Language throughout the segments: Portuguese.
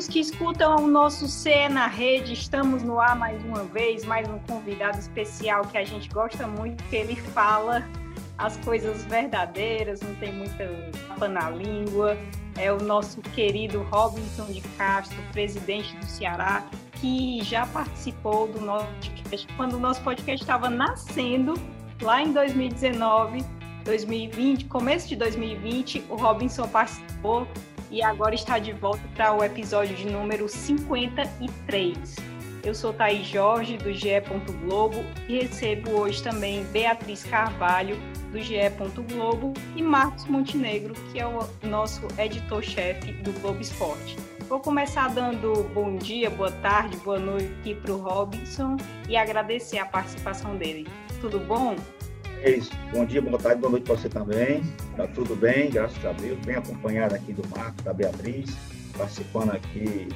amigos que escutam o nosso C na Rede, estamos no ar mais uma vez, mais um convidado especial que a gente gosta muito, que ele fala as coisas verdadeiras, não tem muita papa na língua. É o nosso querido Robinson de Castro, presidente do Ceará, que já participou do nosso podcast quando o nosso podcast estava nascendo, lá em 2019, 2020, começo de 2020, o Robinson participou e agora está de volta para o episódio de número 53. Eu sou Thaís Jorge, do GE. Globo, e recebo hoje também Beatriz Carvalho, do GE. Globo, e Marcos Montenegro, que é o nosso editor-chefe do Globo Esporte. Vou começar dando bom dia, boa tarde, boa noite aqui para o Robinson e agradecer a participação dele. Tudo bom? É isso. Bom dia, boa tarde, boa noite para você também. Tá tudo bem, graças a Deus. Bem acompanhado aqui do Marco, da Beatriz, participando aqui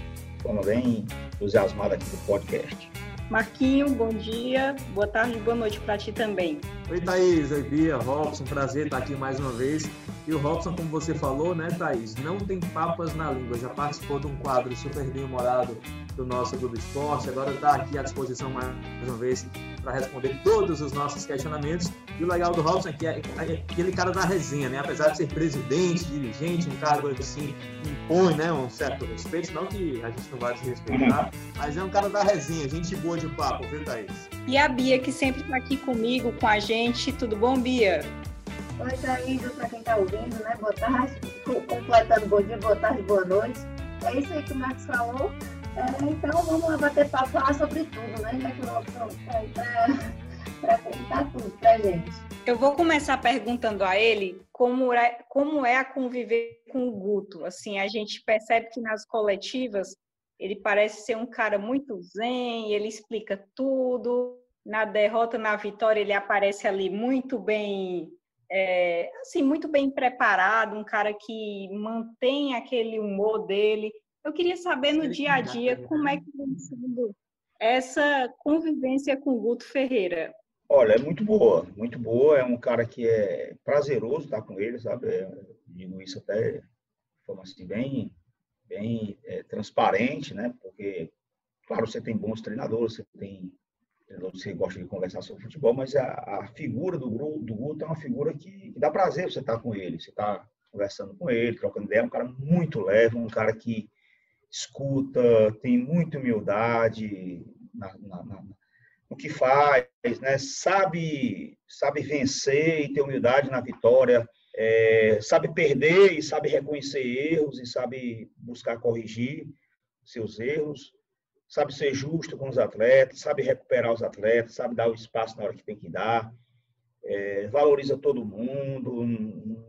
forma bem entusiasmada aqui do podcast. Marquinho, bom dia, boa tarde, boa noite para ti também. Oi, Thaís, oi, Bia, Robson, prazer estar aqui mais uma vez. E o Robson, como você falou, né, Thaís, não tem papas na língua, já participou de um quadro super bem humorado do nosso Globo Esporte, agora está aqui à disposição mais uma vez para responder todos os nossos questionamentos. E o legal do Robson é que é, é aquele cara da resenha, né? Apesar de ser presidente, dirigente, um cargo assim, impõe né, um certo respeito, não que a gente não vai se respeitar, mas é um cara da resenha, gente boa de papo, viu, Thaís? E a Bia, que sempre está aqui comigo, com a gente. Tudo bom, Bia? Oi, Thaís, para quem está ouvindo, né? Boa tarde, completando bom dia, boa tarde, boa noite. É isso aí que o Marcos falou. É, então vamos bater papo, falar sobre tudo, né? Já que o para contar tudo para gente. Eu vou começar perguntando a ele como é, como é a conviver com o Guto. Assim, a gente percebe que nas coletivas ele parece ser um cara muito zen, ele explica tudo. Na derrota, na vitória, ele aparece ali muito bem, é, assim, muito bem preparado, um cara que mantém aquele humor dele. Eu queria saber no dia a dia como é que vem sendo essa convivência com o Guto Ferreira. Olha, é muito boa, muito boa. É um cara que é prazeroso estar com ele, sabe? É, digo isso até de forma assim, bem, bem é, transparente, né? Porque, claro, você tem bons treinadores, você tem treinadores que gostam de conversar sobre futebol, mas a, a figura do, do Guto é uma figura que, que dá prazer você estar com ele. Você está conversando com ele, trocando ideia. É um cara muito leve, um cara que escuta, tem muita humildade na, na, na, no que faz, né? sabe, sabe vencer e ter humildade na vitória, é, sabe perder e sabe reconhecer erros e sabe buscar corrigir seus erros, sabe ser justo com os atletas, sabe recuperar os atletas, sabe dar o espaço na hora que tem que dar, é, valoriza todo mundo,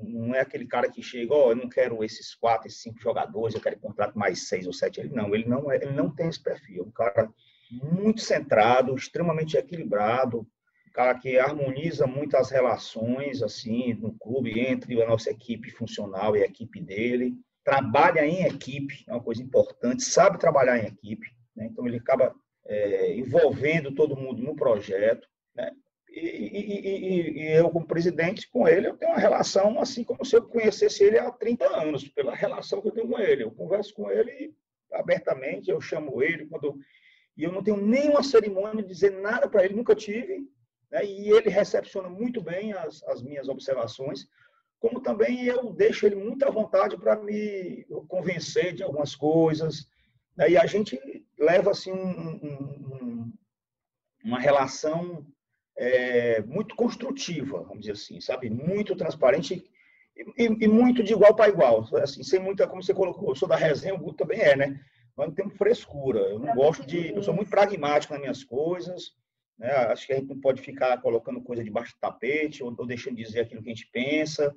não é aquele cara que chega, ó, oh, eu não quero esses quatro, esses cinco jogadores, eu quero contrato mais seis ou sete. Ele não, ele não, é, ele não tem esse perfil. É um cara muito centrado, extremamente equilibrado, um cara que harmoniza muito as relações assim no clube entre a nossa equipe funcional e a equipe dele. Trabalha em equipe, é uma coisa importante, sabe trabalhar em equipe, né? então ele acaba é, envolvendo todo mundo no projeto. Né? E, e, e, eu, como presidente, com ele, eu tenho uma relação assim como se eu conhecesse ele há 30 anos, pela relação que eu tenho com ele. Eu converso com ele abertamente, eu chamo ele quando. E eu não tenho nenhuma cerimônia de dizer nada para ele, nunca tive. Né? E ele recepciona muito bem as, as minhas observações, como também eu deixo ele muito à vontade para me convencer de algumas coisas. Né? E a gente leva assim um, um, uma relação é, muito construtiva, vamos dizer assim, sabe? Muito transparente e, e, muito de igual para igual. Assim, sem muita, como você colocou, eu sou da resenha, o Guto também é, né? Mas não tem frescura. Eu não gosto de. Eu sou muito pragmático nas minhas coisas. Né? Acho que a gente não pode ficar colocando coisa debaixo do tapete ou, ou deixando de dizer aquilo que a gente pensa.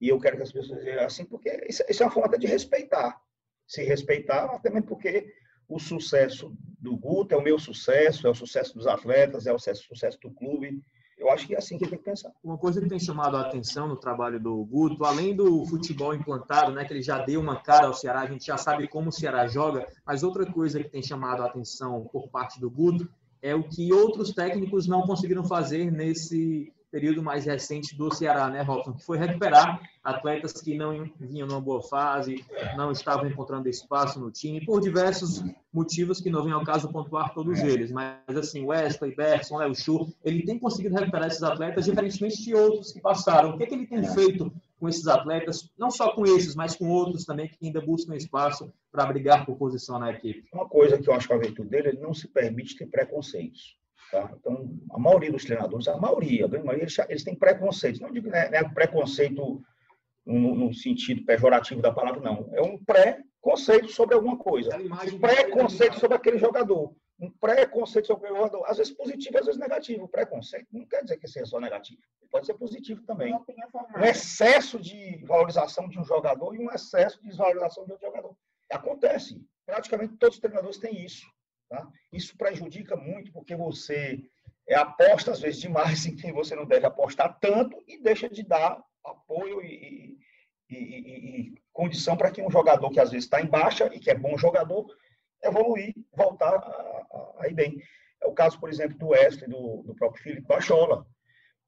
E eu quero que as pessoas sejam assim, porque isso, isso é uma forma de respeitar. Se respeitar, até mesmo porque o sucesso do Guto é o meu sucesso, é o sucesso dos atletas, é o sucesso do clube. Eu acho que é assim que tem que pensar. Uma coisa que tem chamado a atenção no trabalho do Guto, além do futebol implantado, né, que ele já deu uma cara ao Ceará, a gente já sabe como o Ceará joga, mas outra coisa que tem chamado a atenção por parte do Guto é o que outros técnicos não conseguiram fazer nesse período mais recente do Ceará, né, Robson? Que foi recuperar atletas que não vinham numa boa fase, não estavam encontrando espaço no time, por diversos motivos que não vem ao caso pontuar todos eles. Mas, assim, Wesley, Berson, Léo Chu, ele tem conseguido recuperar esses atletas, diferentemente de outros que passaram. O que, é que ele tem feito com esses atletas, não só com esses, mas com outros também que ainda buscam espaço para brigar por posição na equipe? Uma coisa que eu acho que a virtude dele, ele não se permite ter preconceitos. Tá? Então, a maioria dos treinadores, a maioria, a grande maioria, eles, eles têm preconceitos. Não digo né, né, preconceito no, no, sentido pejorativo da palavra, não. É um pré-conceito sobre alguma coisa. Um pré-conceito sobre aquele jogador. Um pré-conceito sobre aquele jogador. Às vezes positivo, às vezes negativo. Preconceito não quer dizer que seja só negativo. Pode ser positivo também. Um excesso de valorização de um jogador e um excesso de desvalorização de outro jogador. Acontece. Praticamente todos os treinadores têm isso. Tá? Isso prejudica muito porque você é, aposta, às vezes, demais em quem você não deve apostar tanto e deixa de dar apoio e, e, e, e condição para que um jogador que às vezes está em baixa e que é bom jogador evoluir, voltar a, ir bem. É o caso, por exemplo, do Wesley, do, do próprio Felipe Bachola.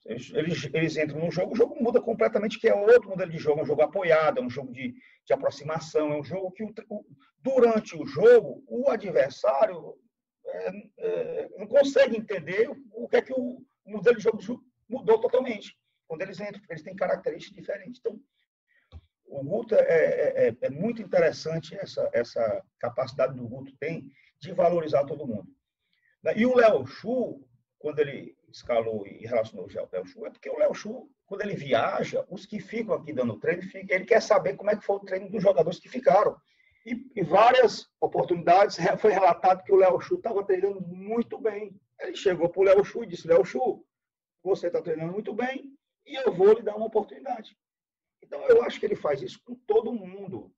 Eles, eles entram no jogo, o jogo muda completamente, que é outro modelo de jogo, é um jogo apoiado, é um jogo de, de aproximação, é um jogo que, o, durante o jogo, o adversário é, é, não consegue entender o que é que o modelo de jogo mudou totalmente. Quando eles entram, porque eles têm características diferentes. Então, o Guto é, é, é, é muito interessante essa, essa capacidade do Guto tem de valorizar todo mundo. E o Léo Chu, quando ele escalou e relacionou o Léo Chu, é porque o Léo Chu, quando ele viaja, os que ficam aqui dando treino, ele quer saber como é que foi o treino dos jogadores que ficaram. E, e várias oportunidades foi relatado que o Léo Chu estava treinando muito bem. Ele chegou para o Léo Chu e disse, Léo Chu, você está treinando muito bem e eu vou lhe dar uma oportunidade. Então, eu acho que ele faz isso com todo mundo.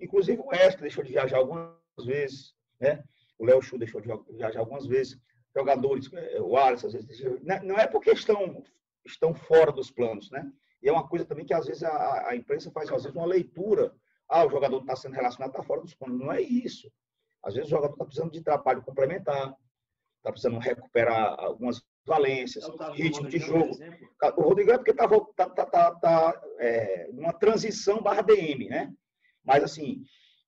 Inclusive o Wesley deixou de viajar algumas vezes, né? O Léo Chu deixou de viajar algumas vezes jogadores, é, o Alisson, às vezes, não é porque estão, estão fora dos planos, né? E é uma coisa também que às vezes a, a imprensa faz às vezes uma leitura, ah, o jogador está sendo relacionado, está fora dos planos. Não é isso. Às vezes o jogador está precisando de trabalho complementar, está precisando recuperar algumas valências, ritmo de jogo. O Rodrigo é porque está tá, tá, tá, tá, é, numa transição barra DM, né? Mas assim,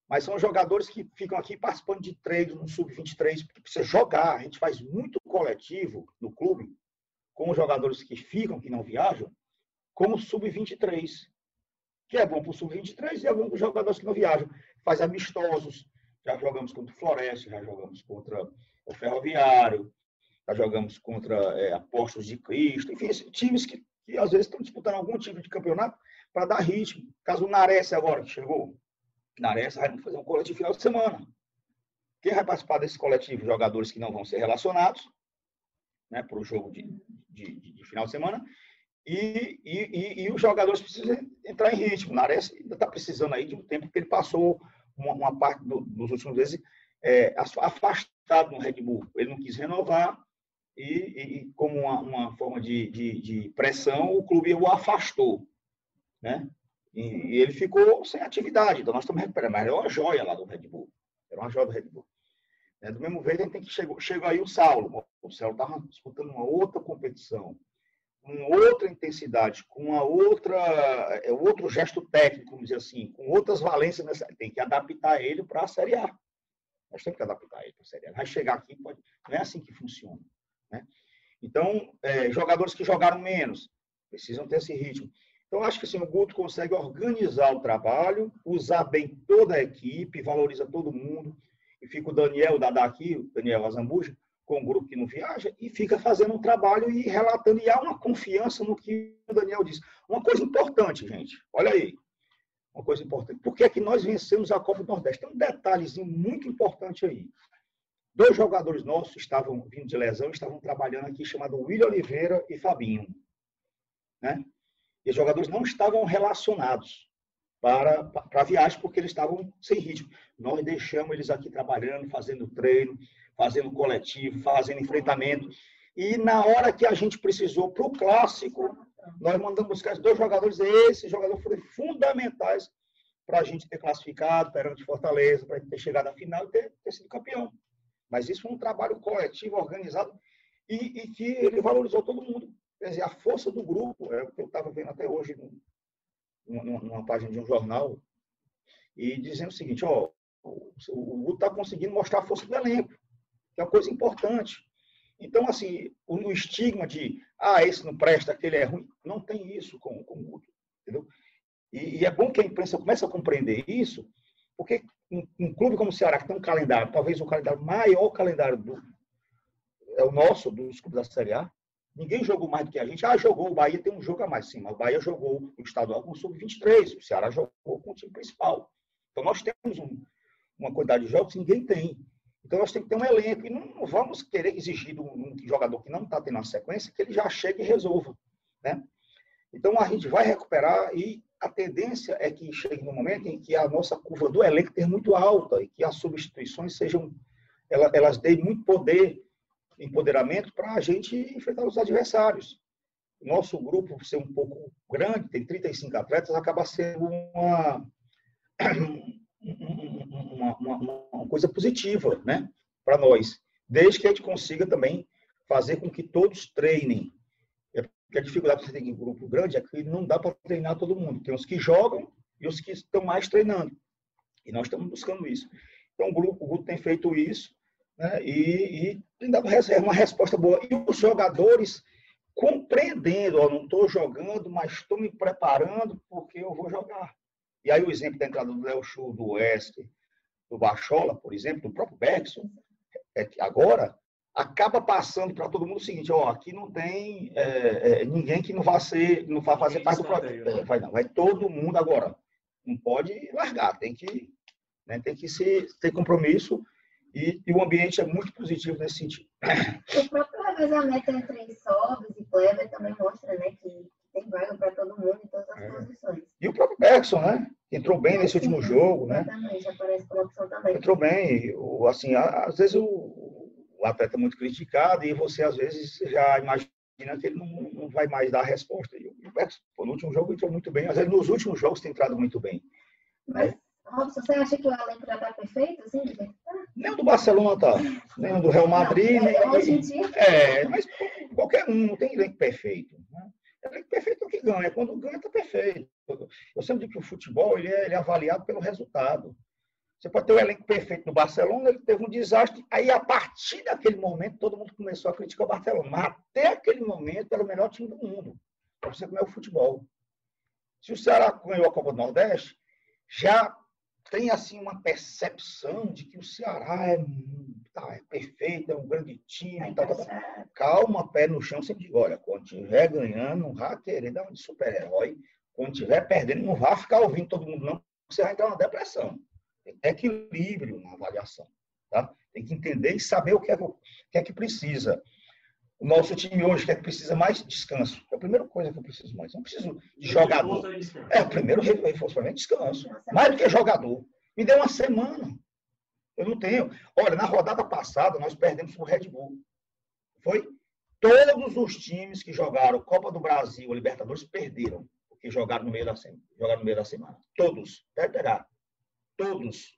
mas são jogadores que ficam aqui participando de treinos no Sub-23, porque precisa jogar. A gente faz muito coletivo no clube, com os jogadores que ficam, que não viajam, com o Sub-23. Que é bom para o Sub-23 e é bom para os jogadores que não viajam. Faz amistosos. Já jogamos contra o Floresta, já jogamos contra o Ferroviário, já jogamos contra é, Apóstolos de Cristo. Enfim, times que, que às vezes estão disputando algum tipo de campeonato para dar ritmo. Caso o Nares agora, que chegou, Nares vai fazer um coletivo final de semana. Quem vai participar desse coletivo? Jogadores que não vão ser relacionados né, para o jogo de, de, de, final de semana. E, e, e, e, os jogadores precisam entrar em ritmo. Nares ainda está precisando aí de um tempo, porque ele passou uma, uma parte do, dos últimos meses é, afastado no Red Bull. Ele não quis renovar e, e como uma, uma forma de, de, de, pressão, o clube o afastou. Né? E, ele ficou sem atividade. Então, nós estamos recuperando. Mas era uma joia lá do Red Bull. Era uma joia do Red Bull. É, do mesmo jeito, a gente tem que chegar. Chegou aí o Saulo. O Saulo estava disputando uma outra competição, com outra intensidade, com uma outra, é, outro gesto técnico, vamos dizer assim, com outras valências. Nessa, tem que adaptar ele para a Série A. Nós temos que adaptar ele para a Série A. Vai chegar aqui, pode... não é assim que funciona. Né? Então, é, jogadores que jogaram menos precisam ter esse ritmo. Então, acho que assim, o Guto consegue organizar o trabalho, usar bem toda a equipe, valoriza todo mundo. E fica o Daniel, o Dadá aqui, o Daniel Azambuja, com o grupo que não viaja, e fica fazendo um trabalho e relatando. E há uma confiança no que o Daniel diz. Uma coisa importante, gente, olha aí. Uma coisa importante. Por que é que nós vencemos a Copa do Nordeste? Tem um detalhezinho muito importante aí. Dois jogadores nossos estavam vindo de lesão, estavam trabalhando aqui, chamado William Oliveira e Fabinho. Né? E os jogadores não estavam relacionados para, para a viagem, porque eles estavam sem ritmo. Nós deixamos eles aqui trabalhando, fazendo treino, fazendo coletivo, fazendo enfrentamento. E na hora que a gente precisou para o clássico, nós mandamos buscar dois jogadores. Esses jogadores foram fundamentais para a gente ter classificado perante Fortaleza, para ter chegado à final e ter, ter sido campeão. Mas isso foi um trabalho coletivo, organizado, e, e, que ele valorizou todo mundo. Quer dizer, a força do grupo, é o que eu estava vendo até hoje numa, numa página de um jornal, e dizendo o seguinte, ó, o Guto está conseguindo mostrar a força do elenco, que é uma coisa importante. Então, assim, o, o, estigma de, ah, esse não presta, aquele é ruim, não tem isso com, com o Guto, entendeu? E, e, é bom que a imprensa comece a compreender isso, porque um, um, clube como o Ceará, que tem um calendário, talvez o calendário maior calendário do, é o nosso, dos clubes da Série A, ninguém jogou mais do que a gente. Ah, jogou, o Bahia tem um jogo a mais, sim, mas o Bahia jogou o estadual com o sub-23, o Ceará jogou com o time principal. Então, nós temos um, uma quantidade de jogos que ninguém tem. Então, nós temos que ter um elenco. E não vamos querer exigir de um jogador que não está tendo uma sequência que ele já chegue e resolva. Né? Então, a gente vai recuperar e a tendência é que chegue no momento em que a nossa curva do elenco esteja muito alta e que as substituições sejam, elas, elas deem muito poder, empoderamento para a gente enfrentar os adversários. Nosso grupo, por ser um pouco grande, tem 35 atletas, acaba sendo uma, uma, uma, uma coisa positiva né, para nós, desde que a gente consiga também fazer com que todos treinem. É porque a dificuldade de você ter um grupo grande é que não dá para treinar todo mundo. Tem os que jogam e os que estão mais treinando. E nós estamos buscando isso. Então, o grupo, o grupo tem feito isso né, e, e, dado uma resposta boa. E os jogadores compreendendo, ó, não estou jogando, mas estou me preparando porque eu vou jogar. E aí o exemplo da entrada do Léo Chu, do Oeste, do Bachola, por exemplo, do próprio Bergson, é que agora acaba passando para todo mundo o seguinte, ó, aqui não tem é, é, ninguém que não vá ser, não vá fazer parte do projeto. É, vai, não, vai todo mundo agora. Não pode largar, tem que, né, tem que ser, ter compromisso e, e, o ambiente é muito positivo nesse sentido. O próprio revezamento entre Sobes e Kleber também mostra né, que tem vaga para todo mundo em todas as é. posições. E o próprio Bergson, né? Entrou bem nesse último jogo, né? Aparece como opção também. Entrou bem. Assim, às vezes o, o atleta é muito criticado e você, às vezes, já imagina que ele não, não vai mais dar a resposta. E o Bergson, no último jogo, entrou muito bem. Às vezes, nos últimos jogos, tem entrado muito bem. Mas, né? Robson, você acha que o elenco já está perfeito? Assim, nem o do Barcelona está. Nem o do Real Madrid. Não, nem, hoje em dia... É, mas qualquer um, não tem elenco perfeito. Né? Elenco perfeito é o que ganha. Quando ganha, está perfeito. Eu sempre digo que o futebol ele é, ele é avaliado pelo resultado. Você pode ter o elenco perfeito no Barcelona, ele teve um desastre. Aí, a partir daquele momento, todo mundo começou a criticar o Barcelona. Mas até aquele momento, era o melhor time do mundo. Para você como é o futebol. Se o Ceará ganhou a Copa do Nordeste, já tem assim uma percepção de que o Ceará é, tá, é perfeito, é um grande time. Tá, tá, tá. Calma, pé no chão, sempre digo, olha, quando estiver ganhando, não vá querer dar um super-herói. Quando estiver perdendo, não vá ficar ouvindo todo mundo, não, você vai entrar na depressão. Tem equilíbrio na avaliação. Tá? Tem que entender e saber o que é o que, é que precisa. O nosso time hoje quer que precisa mais descanso. É a primeira coisa que eu preciso mais. Eu não preciso de jogador. É, o primeiro reforço para mim é descanso. Mais do que jogador. Me dê uma semana. Eu não tenho. Olha, na rodada passada, nós perdemos para o Red Bull. Foi? Todos os times que jogaram Copa do Brasil, Libertadores, perderam. Porque jogaram no meio da semana. Jogaram no meio da semana. Todos. Perderá. Todos.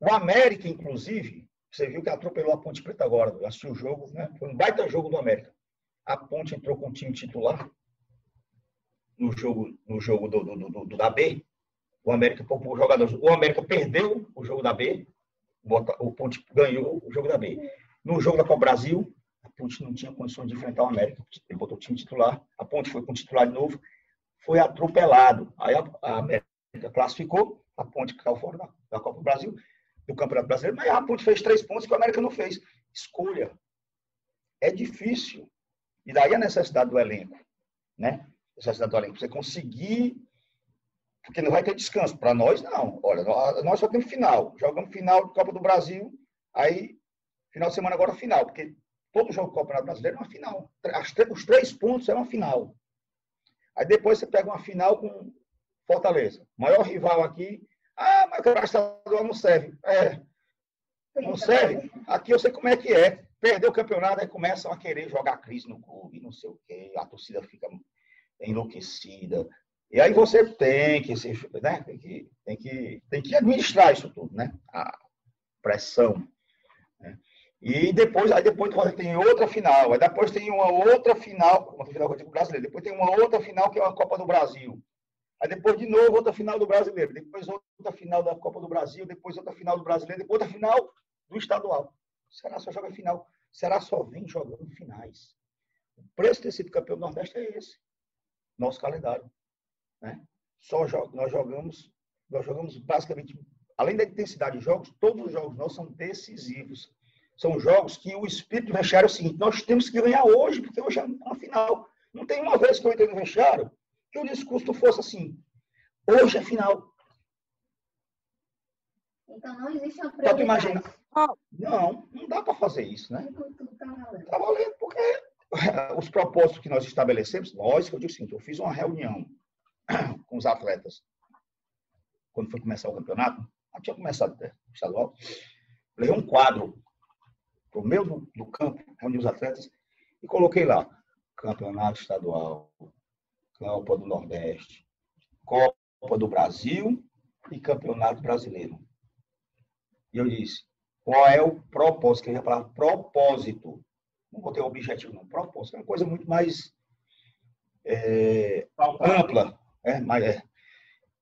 O América, inclusive, você viu que atropelou a Ponte Preta agora. Eu assisti o jogo, né? Foi um baita jogo do América. A Ponte entrou com o time titular no jogo, no jogo do, do, do, do da B. O América poupou jogadores. O América perdeu o jogo da B. O Ponte ganhou o jogo da B. No jogo da Copa Brasil, a Ponte não tinha condições de enfrentar o América. Ele botou o time titular. A Ponte foi com o titular de novo. Foi atropelado. Aí a, a América classificou. A Ponte caiu fora da, da Copa Brasil do Campeonato Brasileiro, mas a Ponte fez três pontos que o América não fez. Escolha. É difícil. E daí a necessidade do elenco, né? Necessidade do elenco. Você conseguir. Porque não vai ter descanso. Para nós, não. Olha, nós só temos final. Jogamos final de Copa do Brasil. Aí, final de semana agora, final. Porque todo jogo do Campeonato Brasileiro é uma final. os três pontos é uma final. Aí depois você pega uma final com Fortaleza. Maior rival aqui, ah, mas o estadual não serve. É, não serve. Aqui eu sei como é que é. Perdeu o campeonato, aí começam a querer jogar crise no clube, não sei o quê. A torcida fica enlouquecida. E aí você tem que, né, tem que, tem que, tem que administrar isso tudo, né? A pressão. Né? E depois, aí depois tem outra final, aí depois tem uma outra final, uma final que brasileiro, depois tem uma outra final que é a Copa do Brasil. Aí depois de novo outra final do brasileiro, depois outra final da Copa do Brasil, depois outra final do brasileiro, depois outra final do estadual. Será só joga final? Será só vem jogando finais? O preço ter sido campeão do Nordeste é esse. Nosso calendário. Né? Só joga, nós jogamos, nós jogamos basicamente, além da intensidade de jogos, todos os jogos nossos são decisivos. São jogos que o espírito do vestiário é o seguinte: nós temos que ganhar hoje, porque hoje é a final. Não tem uma vez que eu entrei no vestiário que o discurso fosse assim: hoje é final. Então não existe uma prioridade. Imagina, não, não dá para fazer isso, né? Está valendo, porque os propósitos que nós estabelecemos, nós, que eu digo assim, eu fiz uma reunião com os atletas. Quando foi começar o campeonato, já tinha começado o estadual, levei um quadro para o meio do, do campo, reuni os atletas e coloquei lá, campeonato estadual, Copa do Nordeste, Copa do Brasil e Campeonato Brasileiro. E eu disse, qual é o propósito? Que eu ia falar propósito. Não vou ter objetivo, não. Propósito é uma coisa muito mais é, ampla. É, mas é.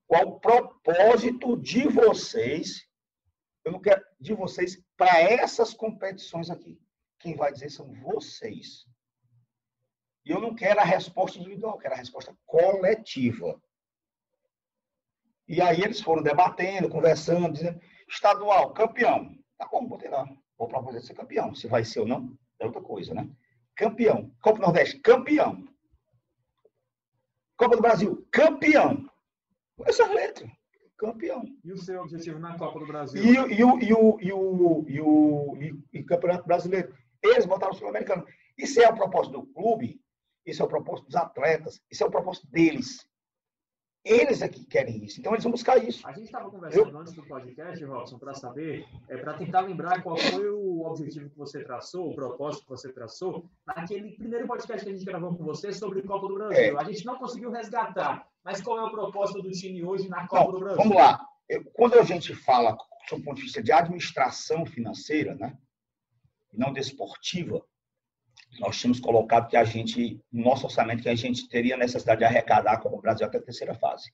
Qual o propósito de vocês? Eu não quero de vocês para essas competições aqui. Quem vai dizer são vocês. E eu não quero a resposta individual, eu quero a resposta coletiva. E aí eles foram debatendo, conversando, dizendo, estadual, campeão. Tá bom, botei lá. Vou proposer ser campeão. Se vai ser ou não, é outra coisa, né? Campeão. Copa do Nordeste, campeão. Copa do Brasil, campeão. Essa letra, campeão. E o seu objetivo na Copa do Brasil? E, e, o, e, o, e, o, e, o, e, e Campeonato Brasileiro. Eles botaram o Sul-Americano. Isso é a proposta do clube, isso é o propósito dos atletas, isso é o propósito deles. Eles é que querem isso. Então eles vão buscar isso. A gente estava conversando Eu... antes do podcast, Robson, para saber, é, para tentar lembrar qual foi o objetivo que você traçou, o propósito que você traçou, naquele primeiro podcast que a gente gravou com você sobre Copa do Brasil. É. A gente não conseguiu resgatar. Mas qual é o propósito do time hoje na Copa não, do Brasil? Vamos lá. Eu, quando a gente fala, do ponto de vista de administração financeira, né, e não desportiva, nós tínhamos colocado que a gente, no nosso orçamento, que a gente teria necessidade de arrecadar a Copa Brasil até a terceira fase.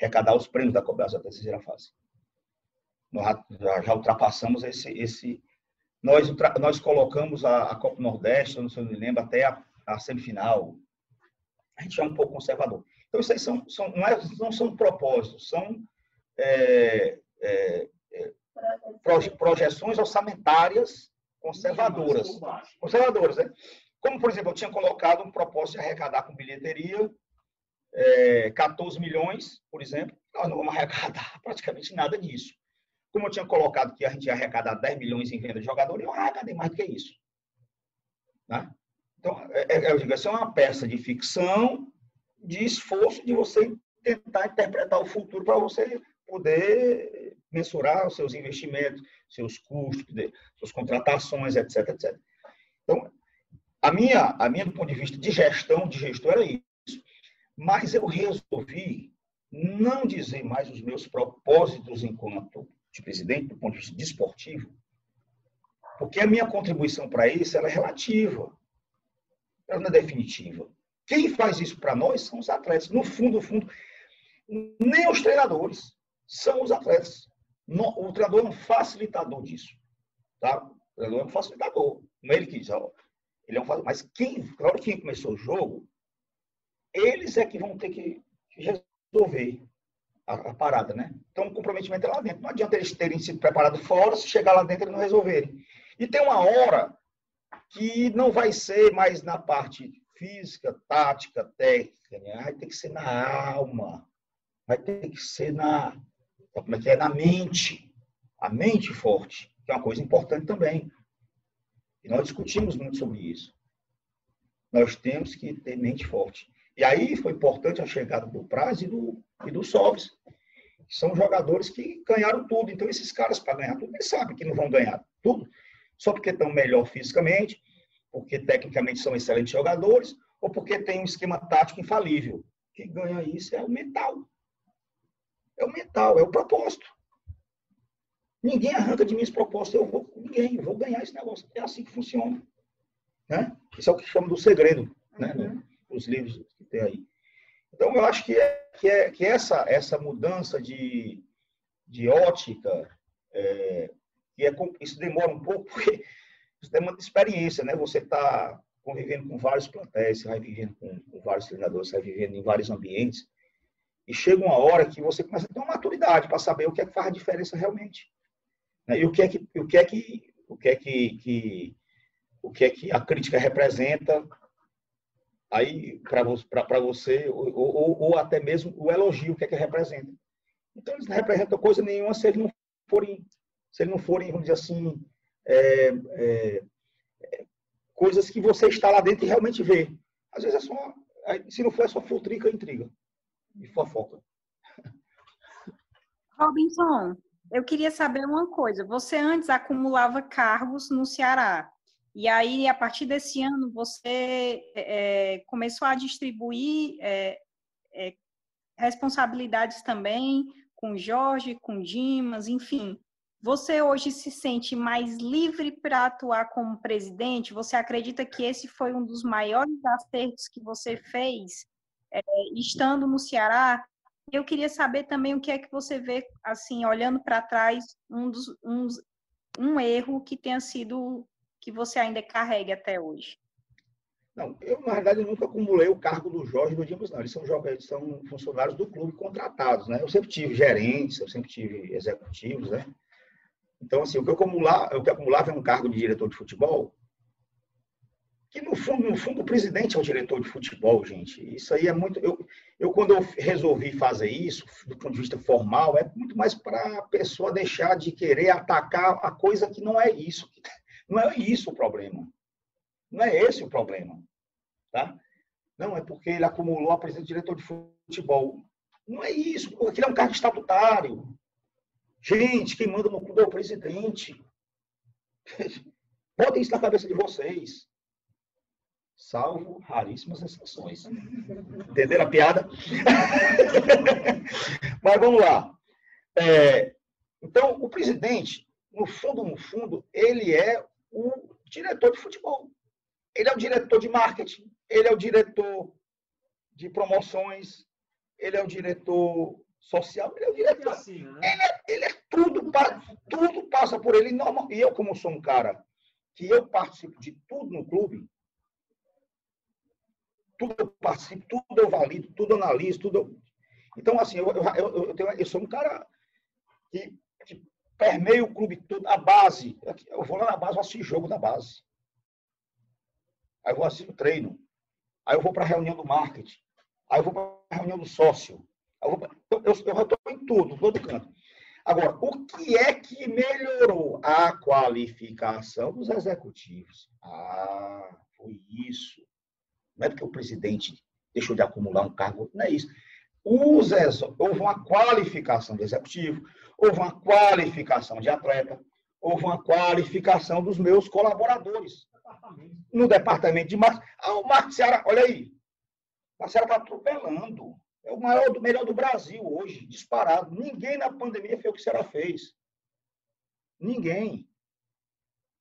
Arrecadar os prêmios da Copa Brasil até a terceira fase. Nós já, ultrapassamos esse... esse nós, nós colocamos a, a Copa Nordeste, não sei se me lembro, até a, a, semifinal. A gente é um pouco conservador. Então, isso aí são, são, não, é, não são propósitos, são é, é, é projeções orçamentárias conservadoras. Conservadoras, né? Como, por exemplo, eu tinha colocado um propósito de arrecadar com bilheteria é, 14 milhões, por exemplo. Nós não vamos arrecadar praticamente nada disso. Como eu tinha colocado que a gente ia arrecadar 10 milhões em venda de jogador, eu arrecadei mais do que isso. Né? Então, é, é, eu digo, essa é uma peça de ficção, de esforço de você tentar interpretar o futuro para você poder mensurar os seus investimentos, seus custos, suas contratações, etc, etc. Então, a minha, a minha, do ponto de vista de gestão, de gestor, era isso. Mas eu resolvi não dizer mais os meus propósitos enquanto de presidente, do ponto de vista desportivo, porque a minha contribuição para isso é relativa, ela não é definitiva. Quem faz isso para nós são os atletas. No fundo, no fundo, nem os treinadores são os atletas. O treinador é um facilitador disso. Tá? O treinador é um facilitador. Não é ele que diz, ó, ele é um facilitador. Mas quem, na hora que começou o jogo, eles é que vão ter que resolver a, a, parada, né? Então, o comprometimento é lá dentro. Não adianta eles terem sido preparados fora, se chegar lá dentro e não resolverem. E tem uma hora que não vai ser mais na parte física, tática, técnica, né? vai ter que ser na alma, vai ter que ser na, como é que é? Na mente. A mente forte, que é uma coisa importante também. E nós discutimos muito sobre isso. Nós temos que ter mente forte. E aí foi importante a chegada do Praz e do, e do Sobs. São jogadores que ganharam tudo. Então, esses caras, para ganhar tudo, eles sabem que não vão ganhar tudo. Só porque estão melhor fisicamente, porque tecnicamente são excelentes jogadores, ou porque tem um esquema tático infalível. Quem ganha isso é o mental. É o mental, é o propósito. Ninguém arranca de mim esse propósito, eu vou, ninguém, eu vou ganhar esse negócio. É assim que funciona. Né? Isso é o que chama do segredo, né? Uhum. Os livros que tem aí. Então, eu acho que, é, que, é, que essa, essa mudança de, de ótica, é, e é, isso demora um pouco, porque isso demanda experiência, né? Você está convivendo com vários plantéis, você vai vivendo com, com vários treinadores, você vai vivendo em vários ambientes, e chega uma hora que você começa a ter uma maturidade para saber o que é que faz a diferença realmente. Né? E o que é que, o que, é que, o que, é que, que o que é que a crítica representa aí para você, ou, ou, ou, até mesmo o elogio, o que é que representa. Então, eles não representam coisa nenhuma se eles não forem, se eles não forem vamos dizer assim, é, é, é, coisas que você está lá dentro e realmente vê. Às vezes é só, se não for, é só futrica e intriga e fofoca. Robinson, eu queria saber uma coisa. Você antes acumulava cargos no Ceará. E aí, a partir desse ano, você é, começou a distribuir é, é, responsabilidades também com Jorge, com Dimas, enfim. Você hoje se sente mais livre para atuar como presidente? Você acredita que esse foi um dos maiores acertos que você fez é, estando no Ceará? Eu queria saber também o que é que você vê, assim, olhando para trás, um, dos, um, um erro que tenha sido que você ainda carregue até hoje. Não, eu, na verdade, eu nunca acumulei o cargo do Jorge do Dimas, não. Eles são, eles são funcionários do clube contratados, né? Eu sempre tive gerentes, eu sempre tive executivos, né? Então, assim, o que eu acumulava, o que eu acumulava é um cargo de diretor de futebol, que no fundo, no fundo, o presidente é o diretor de futebol, gente. Isso aí é muito. Eu, eu quando eu resolvi fazer isso, do ponto de vista formal, é muito mais para a pessoa deixar de querer atacar a coisa que não é isso. Não é isso o problema. Não é esse o problema. Tá? Não, é porque ele acumulou a presença de diretor de futebol. Não é isso. Aquilo é um cargo estatutário. Gente, quem manda no clube é o presidente. Botem isso na cabeça de vocês salvo raríssimas exceções. Entenderam a piada? Mas vamos lá. É, então, o presidente, no fundo, no fundo, ele é o diretor de futebol. Ele é o diretor de marketing, ele é o diretor de promoções, ele é o diretor social, ele é o diretor. Assim, né? ele, é, ele, é, tudo, tudo passa por ele. E eu, como sou um cara que eu participo de tudo no clube, tudo eu participo, tudo eu valido, tudo eu analiso, tudo eu... Então, assim, eu, eu, eu, tenho, eu sou um cara que, que permeia o clube todo, a base. Eu vou lá na base, vou assistir jogo da base. Aí eu vou assistir o treino. Aí eu vou para a reunião do marketing. Aí eu vou para a reunião do sócio. Eu, eu, eu, eu estou em tudo, todo canto. Agora, o que é que melhorou? A qualificação dos executivos. Ah, foi isso. Não é porque o presidente deixou de acumular um cargo, não é isso. Os, houve uma qualificação do executivo, houve uma qualificação de atleta, houve uma qualificação dos meus colaboradores. No departamento de marketing. Ah, o Marcos Ceará, olha aí. O Ceará está atropelando. É o maior, do melhor do Brasil hoje, disparado. Ninguém na pandemia fez o que o Ceará fez. Ninguém.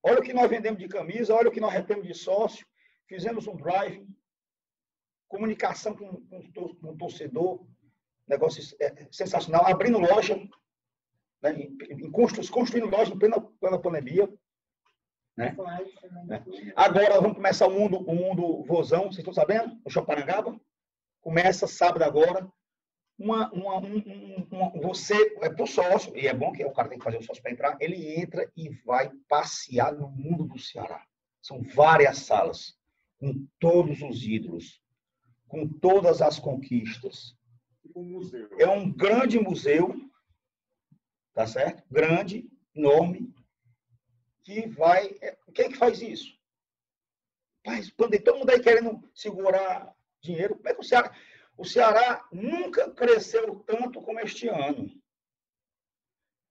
Olha o que nós vendemos de camisa, olha o que nós retemos de sócio. Fizemos um drive, comunicação com, com, com o torcedor, negócio é, sensacional, abrindo loja, né, em, em construindo loja em plena, plena pandemia. Né? né? Agora vamos começar o mundo, o mundo Vozão, vocês estão sabendo? O Choparangaba. Começa sábado agora. Uma, uma, um, uma, você é para o sócio, e é bom que o cara tem que fazer o sócio para entrar, ele entra e vai passear no mundo do Ceará. São várias salas, com todos os ídolos, com todas as conquistas. É um grande museu, tá certo? Grande, enorme, que vai. É, quem é que faz isso? Mas todo mundo aí querendo segurar dinheiro. Como é que o Ceará. O Ceará nunca cresceu tanto como este ano.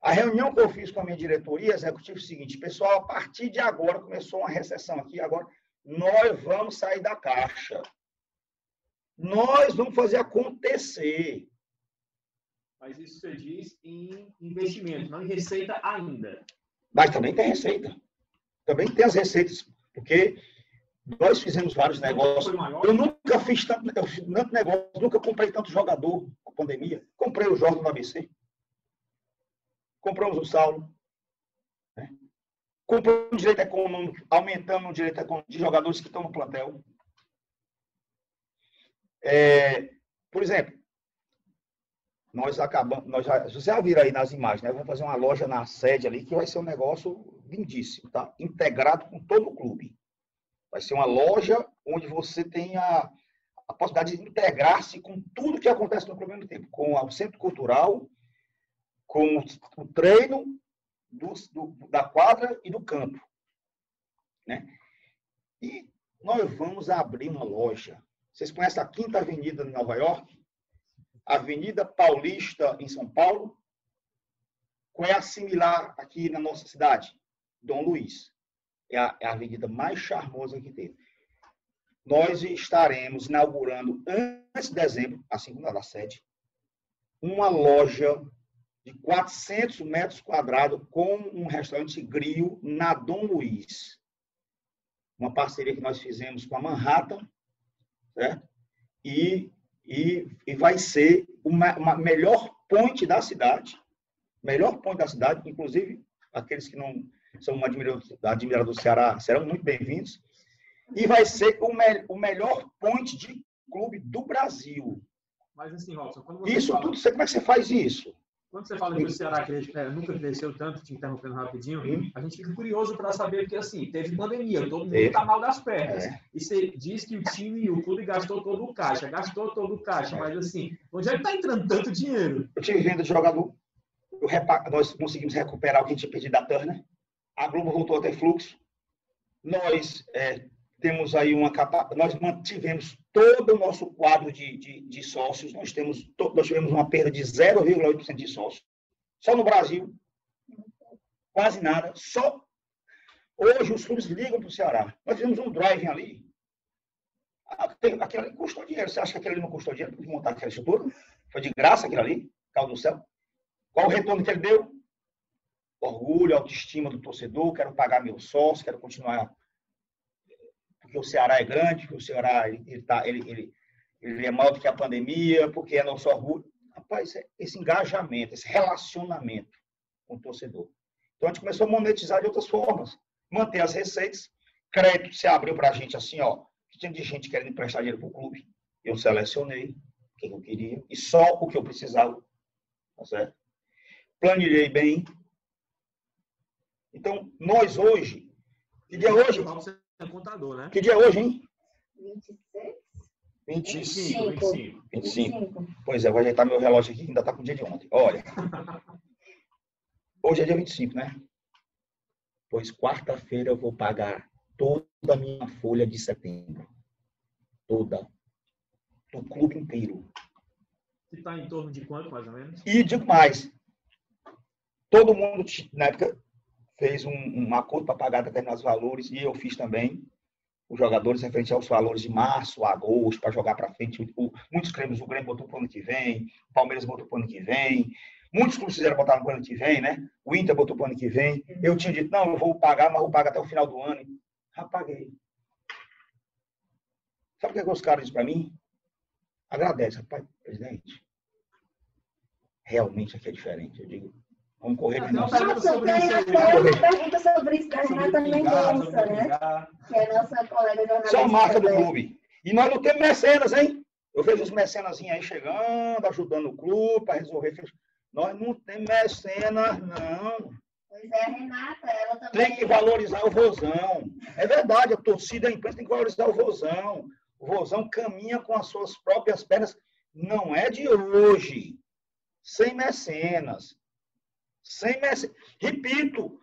A reunião que eu fiz com a minha diretoria executiva é o seguinte, pessoal, a partir de agora começou uma recessão aqui, agora nós vamos sair da caixa. Nós vamos fazer acontecer. Mas isso você diz em investimento, não em receita ainda. Mas também tem receita. Também tem as receitas, porque nós fizemos vários negócios. Eu nunca fiz tanto, tanto negócio, nunca comprei tanto jogador com pandemia. Comprei o Jorge do ABC. Compramos o Saulo. Né? Compramos o direito econômico, aumentando o direito econômico de jogadores que estão no plantel. É, por exemplo, nós acabamos, nós já, você já viram aí nas imagens, né? Vamos fazer uma loja na sede ali que vai ser um negócio lindíssimo, tá? Integrado com todo o clube. Vai ser uma loja onde você tem a, a possibilidade de integrar-se com tudo que acontece no ao mesmo tempo, com o centro cultural, com o treino do, do, da quadra e do campo, né? E nós vamos abrir uma loja. Vocês conhecem a Quinta Avenida de Nova York? Avenida Paulista, em São Paulo. Qual é a similar aqui na nossa cidade? Dom Luiz. É a, é a avenida mais charmosa que tem. Nós estaremos inaugurando, antes de dezembro, a segunda da sede, uma loja de 400 metros quadrados com um restaurante grill na Dom Luiz. Uma parceria que nós fizemos com a Manhattan, certo? E e, e vai ser uma, uma melhor ponte da cidade, melhor ponte da cidade, inclusive aqueles que não são admiradores, admiradores do Ceará serão muito bem-vindos, e vai ser o, me, o melhor ponte de clube do Brasil. Mas assim, Robson, quando você Isso fala... tudo, como é que você faz isso? Quando você fala que o Ceará é, nunca cresceu tanto, te interrompendo rapidinho, hum. a gente fica curioso para saber, porque assim, teve pandemia, todo mundo está mal das pernas. É. E você diz que o time, o clube gastou todo o caixa, gastou todo o caixa, mas assim, onde é que está entrando tanto dinheiro? Eu tive venda de jogador, nós conseguimos recuperar o que a gente tinha perdido da Turner, a Globo voltou a ter fluxo, nós é, temos aí uma capa... nós mantivemos todo o nosso quadro de, de, de sócios, nós, temos, nós tivemos uma perda de 0,8% de sócios. Só no Brasil, quase nada. Só hoje os clubes ligam para o Ceará. Nós fizemos um driving ali. Aquilo ali custou dinheiro. Você acha que aquilo ali não custou dinheiro para montar aquela estrutura? Foi de graça aquilo ali? Causa do céu. Qual o retorno que ele deu? Orgulho, autoestima do torcedor, quero pagar meu sócio, quero continuar porque o Ceará é grande, porque o Ceará ele, tá, ele, ele, ele é maior do que a pandemia, porque é nosso orgulho. Rapaz, esse engajamento, esse relacionamento com o torcedor. Então a gente começou a monetizar de outras formas, manter as receitas. Crédito se abriu para a gente assim, ó, tinha de gente querendo emprestar dinheiro para o clube. Eu selecionei o que eu queria e só o que eu precisava. Tá certo? Planilhei bem. Então, nós hoje, que dia é hoje? É contador, né? Que dia é hoje, hein? 26? 25. 25. 25. Pois é, vou ajeitar meu relógio aqui, que ainda está com o dia de ontem. Olha. Hoje é dia 25, né? Pois quarta-feira eu vou pagar toda a minha folha de setembro. Toda. Do clube inteiro. Que está em torno de quanto, mais ou menos? E digo mais. Todo mundo, na época, fez um, um acordo para pagar determinados valores e eu fiz também os jogadores referente aos valores de março, agosto, para jogar para frente. O, muitos clubes, o Grêmio botou para o ano que vem, o Palmeiras botou para o ano que vem, muitos clubes fizeram botar para o ano que vem, né? O Inter botou para o ano que vem. Eu tinha dito, não, eu vou pagar, mas vou pagar até o final do ano. Já paguei. Sabe o que, é que os caras dizem para mim? Agradece, rapaz, presidente. Realmente aqui é diferente. Eu digo, Vamos correr de novo. Nossa, tem até uma pergunta sobre isso da Renata Mendonça, né? Que é nossa colega jornalista. É a marca do clube. E nós não temos mecenas, hein? Eu vejo os mecenas aí chegando, ajudando o clube para resolver. Nós não temos mecenas, não. Pois é, Renata, ela também. Tem que valorizar o vozão. É verdade, a torcida, a imprensa tem que valorizar o vozão. O vozão caminha com as suas próprias pernas. Não é de hoje. Sem mecenas. Sem mecenas. Repito,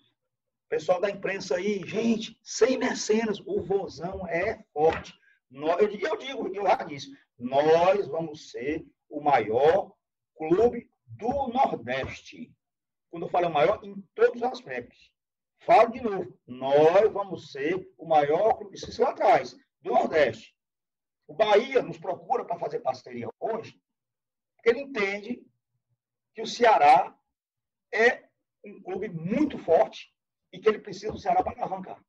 pessoal da imprensa aí, gente, sem mecenas, o vozão é forte. Eu digo, eu já disse, nós vamos ser o maior clube do Nordeste. Quando eu falo maior, em todos os aspectos. Falo de novo, nós vamos ser o maior clube, isso lá atrás, do Nordeste. O Bahia nos procura para fazer parceria hoje, porque ele entende que o Ceará é um clube muito forte e que ele precisa do Ceará para alavancar.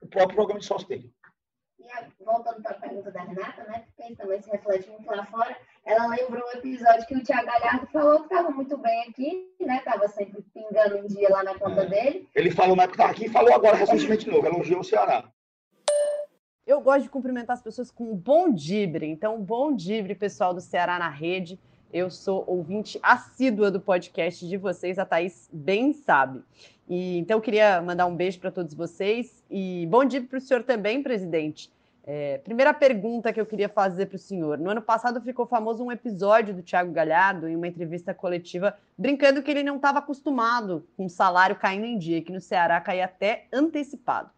O próprio programa de sócio dele. E voltando para a pergunta da Renata, né, isso também se reflete muito lá fora, ela lembrou o episódio que o Tiago Galhardo falou que estava muito bem aqui, né? Estava sempre pingando um dia lá na conta é. dele. Ele falou na época que estava aqui e falou agora recentemente de novo, elogiou o Ceará. Eu gosto de cumprimentar as pessoas com um bom dibre. Então, bom dibre, pessoal do Ceará na rede. Eu sou ouvinte assídua do podcast de vocês, a Thaís bem sabe. E, então, eu queria mandar um beijo para todos vocês. E bom dia para o senhor também, presidente. É, primeira pergunta que eu queria fazer para o senhor. No ano passado ficou famoso um episódio do Thiago Galhardo, em uma entrevista coletiva, brincando que ele não estava acostumado com o salário caindo em dia, que no Ceará caía até antecipado.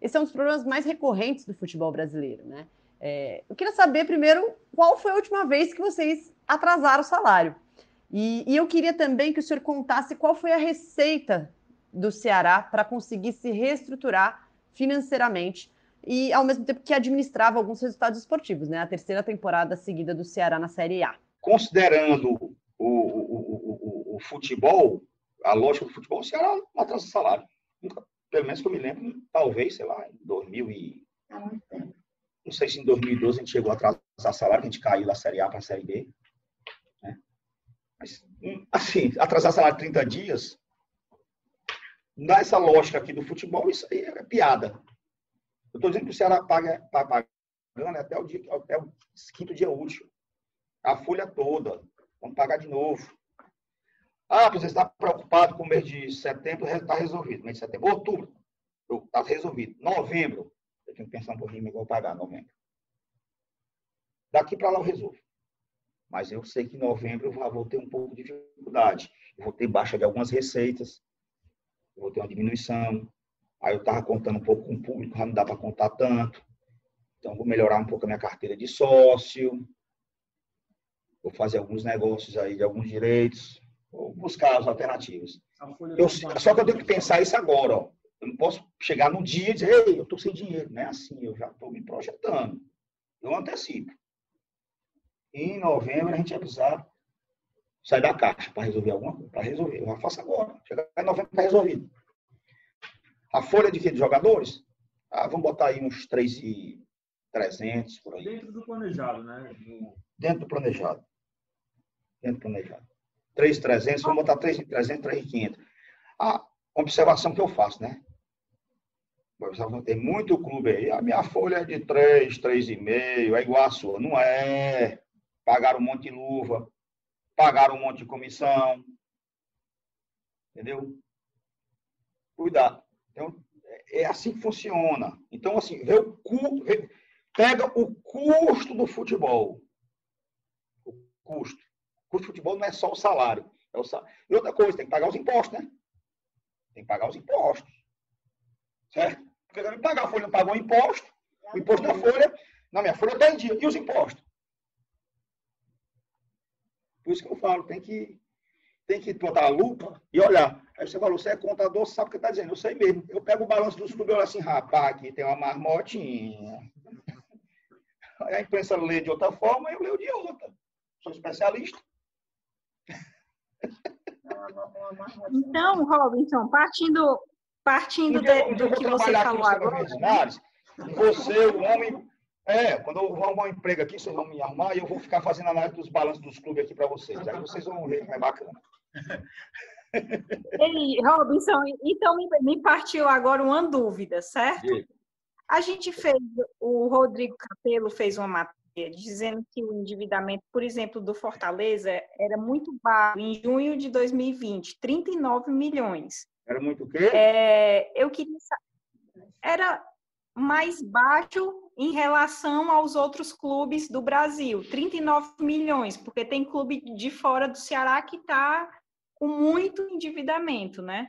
Esse é um dos problemas mais recorrentes do futebol brasileiro, né? É, eu queria saber primeiro qual foi a última vez que vocês atrasaram o salário. E, e eu queria também que o senhor contasse qual foi a receita do Ceará para conseguir se reestruturar financeiramente e ao mesmo tempo que administrava alguns resultados esportivos, né? A terceira temporada seguida do Ceará na Série A. Considerando o, o, o, o futebol, a lógica do futebol, o Ceará não atrasa salário. Nunca, pelo menos que eu me lembro, talvez, sei lá, em 2000 e... Não sei se em 2012 a gente chegou a atrasar salário, a gente caiu da Série A para a Série B. Né? Mas, hum, assim, atrasar salário 30 dias, nessa lógica aqui do futebol, isso aí é piada. Eu estou dizendo que o Ceará paga, está pagando até o, dia, até o quinto dia útil. A folha toda. Vamos pagar de novo. Ah, você está preocupado com o mês de setembro, está resolvido. Mês de setembro, outubro, está resolvido. Novembro, eu tenho que pensar um pouquinho, eu vou pagar novembro. Daqui para lá eu resolvo. Mas eu sei que em novembro eu vou ter um pouco de dificuldade. Eu vou ter baixa de algumas receitas. Eu vou ter uma diminuição. Aí eu estava contando um pouco com o público, já não dá para contar tanto. Então, vou melhorar um pouco a minha carteira de sócio. Vou fazer alguns negócios aí de alguns direitos. Vou buscar as alternativas. Eu, só que eu tenho que pensar isso agora. Ó. Eu não posso chegar no dia e dizer, ei, eu estou sem dinheiro. Não é assim, eu já estou me projetando. Eu antecipo. Em novembro a gente vai precisar sair da caixa para resolver alguma coisa. Para resolver. Eu já faço agora. Chegar em novembro está resolvido. A folha de quê? De jogadores? Ah, vamos botar aí uns 3,300 por aí. Dentro do planejado, né? Dentro do planejado. Dentro do planejado. 3,300, vamos botar 3,300, 3,500. A observação que eu faço, né? Tem muito clube aí. A minha folha é de 3, 3,5, é igual a sua. Não é. Pagaram um monte de luva, pagaram um monte de comissão. Entendeu? Cuidado. Então, é assim que funciona. Então, assim, vê o cu, vê, pega o custo do futebol. O custo. O custo do futebol não é só o salário. É o salário. E outra coisa, tem que pagar os impostos, né? Tem que pagar os impostos. Certo? Porque não pagar a folha, não pagou o imposto. O imposto da folha, na minha folha está em dia. E os impostos? Por isso que eu falo, tem que, tem que botar a lupa e olhar. Aí você falou, você é contador, sabe o que está dizendo. Eu sei mesmo. Eu pego o balanço dos clubes e olho assim, rapaz, aqui tem uma marmotinha. Aí a imprensa lê de outra forma, eu leio de outra. Sou especialista. Então, Robinson, partindo, partindo de, do que você falou agora. Você, o homem. É, quando eu vou arrumar um emprego aqui, vocês vão me arrumar e eu vou ficar fazendo análise dos balanços dos clubes aqui para vocês. Aí vocês vão ver como é bacana. Ei, Robinson, então me partiu agora uma dúvida, certo? A gente fez, o Rodrigo Capello fez uma matéria dizendo que o endividamento, por exemplo, do Fortaleza era muito baixo em junho de 2020, 39 milhões. Era muito o quê? É, eu queria saber, era mais baixo em relação aos outros clubes do Brasil, 39 milhões, porque tem clube de fora do Ceará que está com muito endividamento, né?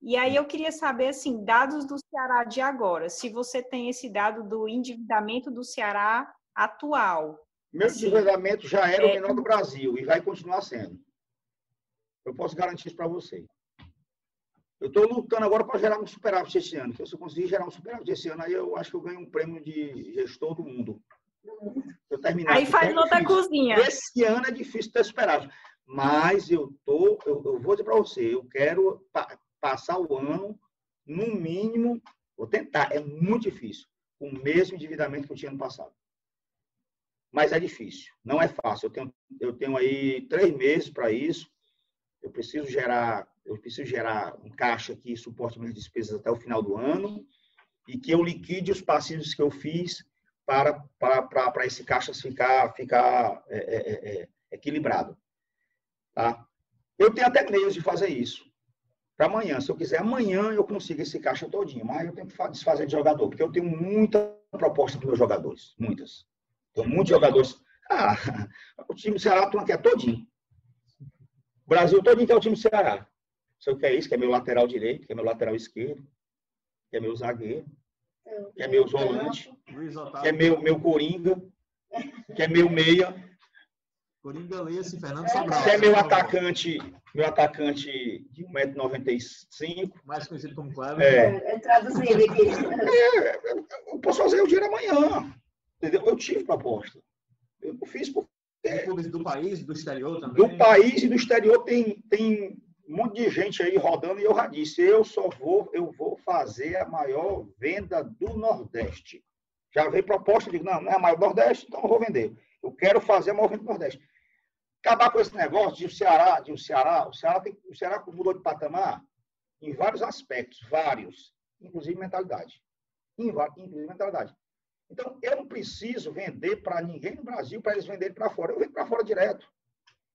E aí eu queria saber, assim, dados do Ceará de agora, se você tem esse dado do endividamento do Ceará atual. Meu assim, endividamento já era é... o menor do Brasil e vai continuar sendo. Eu posso garantir isso para você. Eu estou lutando agora para gerar um superávit esse ano. Se eu conseguir gerar um superávit esse ano, aí eu acho que eu ganho um prêmio de gestor do mundo. Eu terminar aí faz é outra cozinha. Esse ano é difícil ter superávit. mas eu tô, eu, eu vou dizer para você, eu quero pa passar o ano no mínimo, vou tentar, é muito difícil, o mesmo endividamento que eu tinha no passado. Mas é difícil, não é fácil. Eu tenho, eu tenho aí três meses para isso. Eu preciso gerar, eu preciso gerar um caixa que suporte minhas despesas até o final do ano e que eu liquide os passivos que eu fiz para, para, para, para esse caixa ficar, ficar é, é, é, é equilibrado. Tá? Eu tenho até meios de fazer isso. Para amanhã, se eu quiser, amanhã eu consigo esse caixa todinho, mas eu tenho que desfazer de jogador, porque eu tenho muita proposta para meus jogadores, muitas. Tenho muitos jogadores. Ah, o time do Ceará tu quer todinho. O Brasil todinho quer o time do Ceará. Se eu quer isso, que é meu lateral direito, que é meu lateral esquerdo, que é meu zagueiro, que é meu volante, que é meu, meu coringa, que é meu meia, Coringa Lesse, Fernando Sobral. Você é meu atacante, meu atacante de 1,95m. Mais conhecido como Cleber. É. é traduzido aqui. É, eu posso fazer o dinheiro amanhã. Entendeu? Eu tive proposta. Eu não fiz porque... Do país, do exterior também? Do país e do exterior tem, tem monte de gente aí rodando e eu já disse, eu só vou, eu vou fazer a maior venda do Nordeste. Já veio proposta, digo, não, não é a maior do Nordeste, então eu vou vender. Eu quero fazer a maior venda do Nordeste acabar com esse negócio de o Ceará, de o Ceará, o Ceará, tem, o Ceará mudou de patamar em vários aspectos, vários, inclusive mentalidade. Inclusive mentalidade. Então, eu não preciso vender para ninguém no Brasil para eles venderem para fora. Eu vendo para fora direto.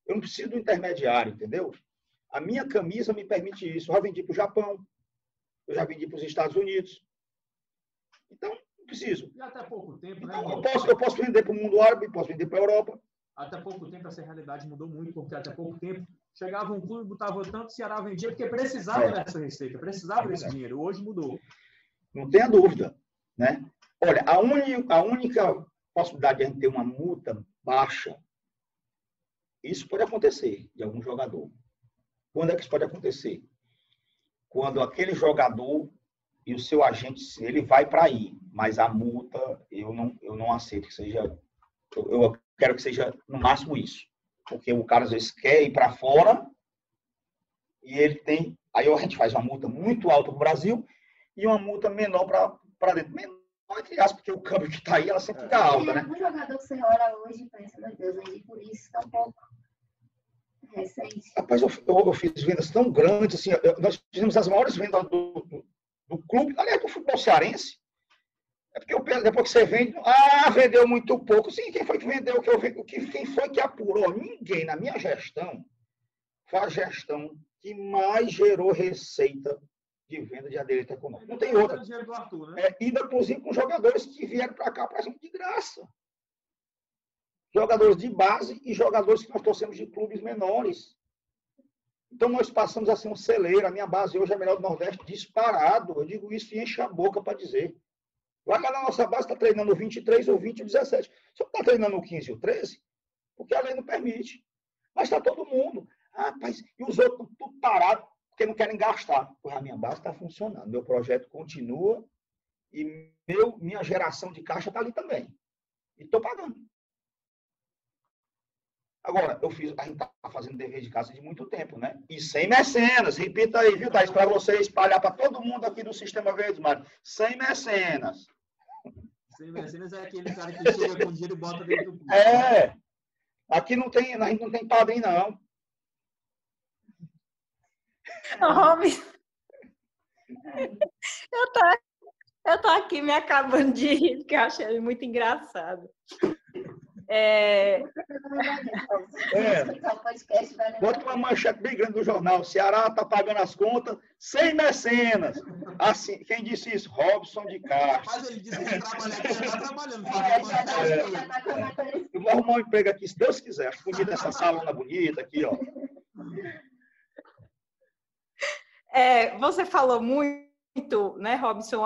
Eu não preciso do intermediário, entendeu? A minha camisa me permite isso. Eu já vendi para o Japão, eu já vendi para os Estados Unidos. Então, não preciso. E até pouco tempo, né? Então, eu, posso, eu posso vender para o mundo árabe, posso vender para a Europa. Até pouco tempo essa realidade mudou muito, porque até pouco tempo chegava um clube, botava tanto, o Ceará vendia, porque precisava é. dessa receita, precisava desse dinheiro. Hoje mudou. Não tenha dúvida. Né? Olha, a, uni, a única possibilidade de a gente ter uma multa baixa, isso pode acontecer de algum jogador. Quando é que isso pode acontecer? Quando aquele jogador e o seu agente, ele vai para aí, mas a multa eu não, eu não aceito que seja. Eu, eu quero que seja no máximo isso. Porque o cara às vezes quer ir para fora e ele tem. Aí a gente faz uma multa muito alta para o Brasil e uma multa menor para dentro. Menor, entre aspas, porque o câmbio que está aí, ela sempre fica alta, né? Um jogador que você olha hoje pensa, meu Deus, vendi por isso tão pouco. Recente. Rapaz, eu, eu, eu, fiz vendas tão grandes, assim, eu, nós fizemos as maiores vendas do, do, do clube, aliás, do futebol cearense. É porque eu depois que você vende, ah, vendeu muito pouco. Sim, quem foi que vendeu? Que eu, quem foi que apurou? Ninguém na minha gestão foi a gestão que mais gerou receita de venda de aderente econômico. Não tem outra. Arthur, né? é, ainda, inclusive, com jogadores que vieram para cá, para de graça. Jogadores de base e jogadores que nós torcemos de clubes menores. Então, nós passamos a ser um celeiro. A minha base hoje é a melhor do Nordeste, disparado. Eu digo isso e enche a boca para dizer. Lá na nossa base está treinando o 23, o 20 e o 17. Só está treinando o 15 e o 13, porque a lei não permite. Mas está todo mundo. Ah, rapaz, e os outros tudo parado, porque não querem gastar. Pois a minha base está funcionando. Meu projeto continua e meu, minha geração de caixa está ali também. E estou pagando. Agora, eu fiz, a gente está fazendo dever de casa de muito tempo, né? E sem mecenas, repita aí, viu, Thais, para você espalhar para todo mundo aqui do Sistema Verde Mar. Sem mecenas. Sem mecenas é aquele cara que chega com dinheiro e bota dentro do pulso. É. Aqui não tem, a gente não tem padrinho, não. Homem. Eu tô, eu tô aqui me acabando de rir, porque eu achei muito engraçado. É... é. Bota uma manchete bem grande do jornal. Ceará está pagando as contas sem mecenas. Assim, quem disse isso? Robson de Castro. Mas ele disse que está trabalhando. É, eu vou arrumar um emprego aqui, se Deus quiser. Acho bonita essa salona bonita aqui, ó. É, você falou muito, né, Robson,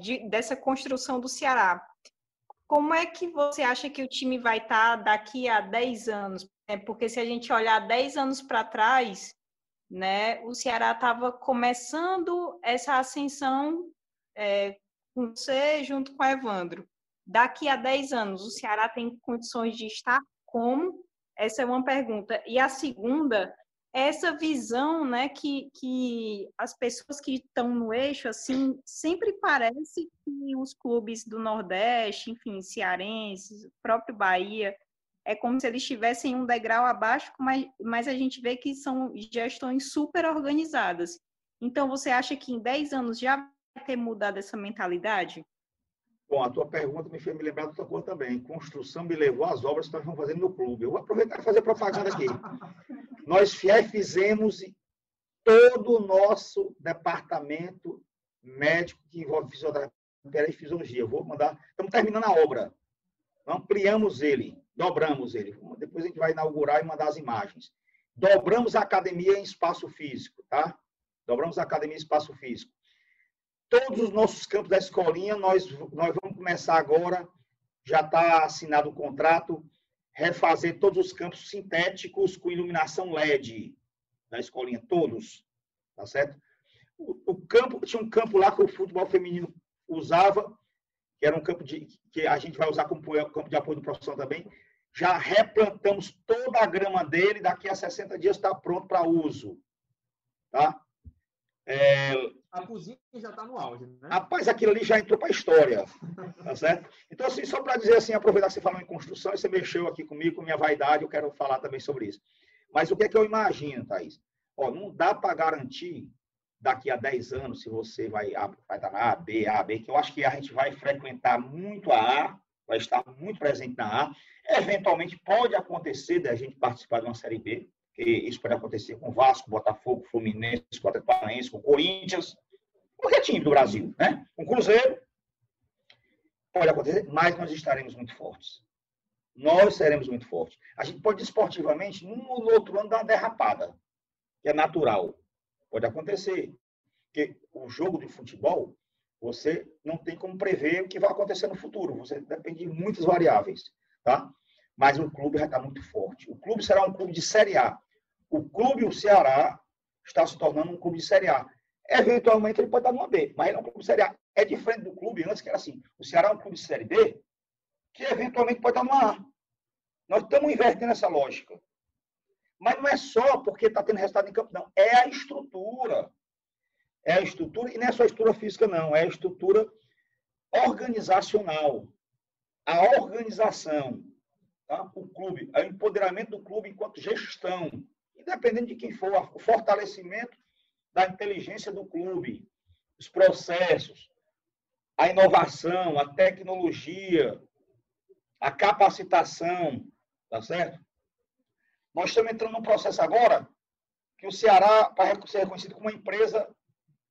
de, dessa construção do Ceará. Como é que você acha que o time vai estar tá daqui a 10 anos? É, porque se a gente olhar 10 anos para trás, né, o Ceará estava começando essa ascensão é, com você junto com o Evandro. Daqui a 10 anos, o Ceará tem condições de estar como? Essa é uma pergunta. E a segunda, essa visão, né, que, que as pessoas que estão no eixo, assim, sempre parece que os clubes do Nordeste, enfim, cearenses, próprio Bahia, é como se eles tivessem um degrau abaixo, mas, mas a gente vê que são gestões super organizadas. Então, você acha que em 10 anos já vai ter mudado essa mentalidade? Bom, a tua pergunta me fez me lembrar de outra coisa também. Construção me levou às obras que nós vamos fazer no clube. Eu vou aproveitar e fazer propaganda aqui. nós fizemos todo o nosso departamento médico que envolve fisioterapia e fisiologia. Eu vou mandar. Estamos terminando a obra. Ampliamos ele, dobramos ele. Depois a gente vai inaugurar e mandar as imagens. Dobramos a academia em espaço físico, tá? Dobramos a academia em espaço físico todos os nossos campos da escolinha, nós, nós vamos começar agora, já está assinado o contrato, refazer todos os campos sintéticos com iluminação LED da escolinha, todos, tá certo? O, o, campo, tinha um campo lá que o futebol feminino usava, que era um campo de, que a gente vai usar como campo de apoio do profissional também, já replantamos toda a grama dele, daqui a 60 dias está pronto para uso, tá? É, a cozinha já está no auge, né? Rapaz, aquilo ali já entrou para a história, tá certo? Então, assim, só para dizer assim, aproveitar que você falou em construção, você mexeu aqui comigo, com minha vaidade, eu quero falar também sobre isso. Mas o que é que eu imagino, Thaís? Ó, não dá para garantir daqui a 10 anos se você vai, vai estar na A, B, A, B, que eu acho que a gente vai frequentar muito a A, vai estar muito presente na A. Eventualmente pode acontecer da gente participar de uma Série B, que isso pode acontecer com Vasco, Botafogo, Fluminense, Atlético com Corinthians, qualquer time do Brasil, né? Com Cruzeiro, pode acontecer, mas nós estaremos muito fortes. Nós seremos muito fortes. A gente pode esportivamente, num ou outro ano, dar uma derrapada, que é natural. Pode acontecer. Porque o jogo de futebol, você não tem como prever o que vai acontecer no futuro. Você depende de muitas variáveis, tá? Mas o clube já está muito forte. O clube será um clube de Série A o clube, o Ceará, está se tornando um clube de Série A. Eventualmente ele pode estar numa B, mas ele é um clube de Série A. É diferente do clube antes, que era assim. O Ceará é um clube de Série B, que eventualmente pode estar numa A. Nós estamos invertendo essa lógica. Mas não é só porque está tendo resultado em campo, não. É a estrutura. É a estrutura, e não é só a estrutura física, não. É a estrutura organizacional. A organização. Tá? O clube, o empoderamento do clube enquanto gestão independente de quem for, o fortalecimento da inteligência do clube, os processos, a inovação, a tecnologia, a capacitação, tá certo? Nós estamos entrando num processo agora que o Ceará, para ser reconhecido como uma empresa,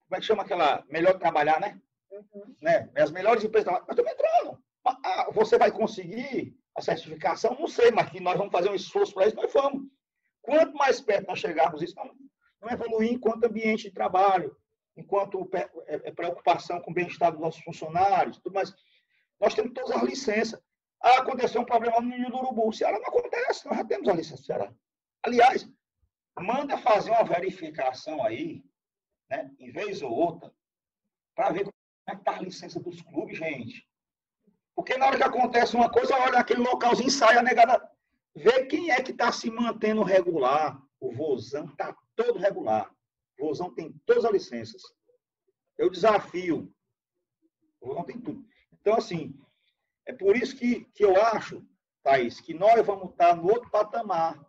como é que chama aquela? Melhor trabalhar, né? Uhum. né? As melhores empresas nós estamos entrando. Ah, você vai conseguir a certificação? Não sei, mas que nós vamos fazer um esforço para isso, nós vamos. Quanto mais perto nós chegarmos isso, não, evoluir enquanto ambiente de trabalho, enquanto é, é preocupação com o bem-estar dos nossos funcionários, tudo mais. Nós temos todas as licenças. Ah, aconteceu um problema no Ninho do Urubu. O Ceará não acontece, nós já temos a licença do Ceará. Aliás, manda fazer uma verificação aí, né, em vez ou outra, para ver como é que está a licença dos clubes, gente. Porque na hora que acontece uma coisa, olha, aquele localzinho sai a negada Vê quem é que está se mantendo regular. O Vozão está todo regular. O Vozão tem todas as licenças. Eu desafio. O Vozão tem tudo. Então, assim, é por isso que, que eu acho, Thaís, que nós vamos estar no outro patamar.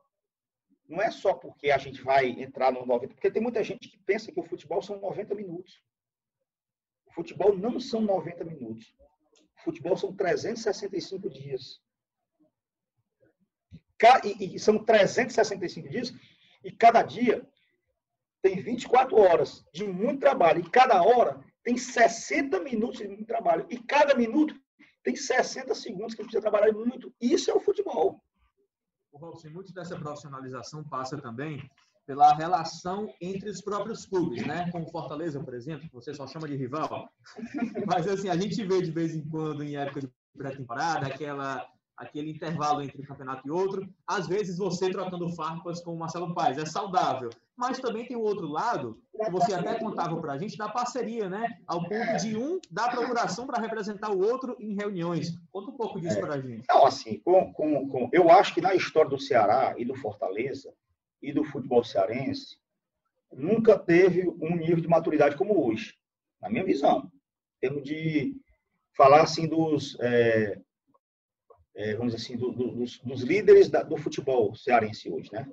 Não é só porque a gente vai entrar no 90, porque tem muita gente que pensa que o futebol são 90 minutos. O futebol não são 90 minutos. O futebol são 365 dias e, são 365 dias, e cada dia tem 24 horas de muito trabalho, e cada hora tem 60 minutos de muito trabalho, e cada minuto tem 60 segundos que a gente precisa trabalhar muito. Isso é o futebol. O Robson, muito dessa profissionalização passa também pela relação entre os próprios clubes, né? Com o Fortaleza, por exemplo, que você só chama de rival. Mas assim, a gente vê de vez em quando, em época de pré-temporada, aquela aquele intervalo entre um campeonato e outro. Às vezes você trocando farpas com o Marcelo Paes é saudável, mas também tem o outro lado, que você até contava para a gente, da parceria, né? Ao ponto de um dar procuração para representar o outro em reuniões. Conta um pouco disso é. para a gente. Não, assim, com, com, com, eu acho que na história do Ceará e do Fortaleza e do futebol cearense, nunca teve um nível de maturidade como hoje, na minha visão. Temos de falar assim dos, é, é, vamos assim, do, do, dos, dos, líderes da, do futebol cearense hoje, né?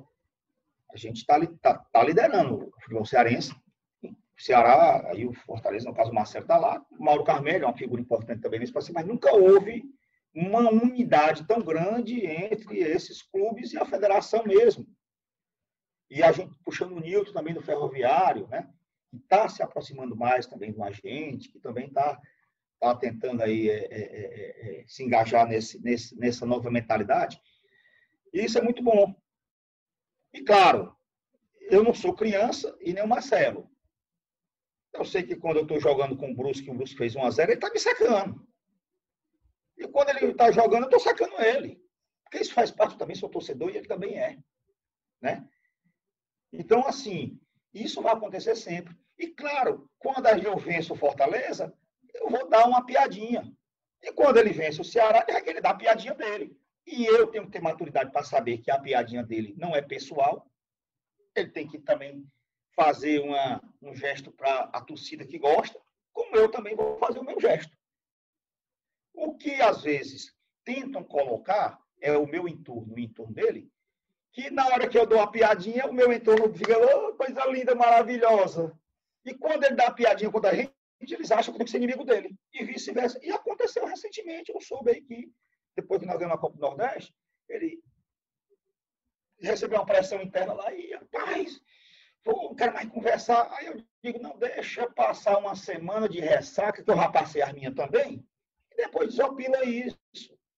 A gente está tá, tá liderando o futebol cearense. O Ceará, aí o Fortaleza, no caso o Marcelo está lá. O Mauro Carmelho é uma figura importante também nesse processo, mas nunca houve uma unidade tão grande entre esses clubes e a federação mesmo. E a gente puxando o Nilton também do Ferroviário, né? Que está se aproximando mais também do agente, que também está tá tentando aí é, é, é, é, se engajar nesse, nesse, nessa nova mentalidade. E isso é muito bom. E claro, eu não sou criança e nem o Marcelo. Eu sei que quando eu estou jogando com o Brusque, o Brusque fez 1 a 0 ele está me secando. E quando ele está jogando, eu estou sacando ele. Porque isso faz parte também, sou torcedor e ele também é. Né? Então, assim, isso vai acontecer sempre. E claro, quando eu venço o Fortaleza, eu vou dar uma piadinha. E quando ele vence o Ceará, é que ele dá a piadinha dele. E eu tenho que ter maturidade para saber que a piadinha dele não é pessoal. Ele tem que também fazer uma, um gesto para a torcida que gosta, como eu também vou fazer o meu gesto. O que às vezes tentam colocar é o meu entorno, o entorno dele, que na hora que eu dou uma piadinha, o meu entorno fica, oh, coisa linda, maravilhosa. E quando ele dá a piadinha contra a gente, eles acham que tem que ser inimigo dele. E vice-versa. E aconteceu recentemente, eu soube aí que, depois que nós ganhamos a Copa do Nordeste, ele recebeu uma pressão interna lá e, rapaz, não quero mais conversar. Aí eu digo, não, deixa passar uma semana de ressaca, que eu já passei a minha também, e depois desopila isso.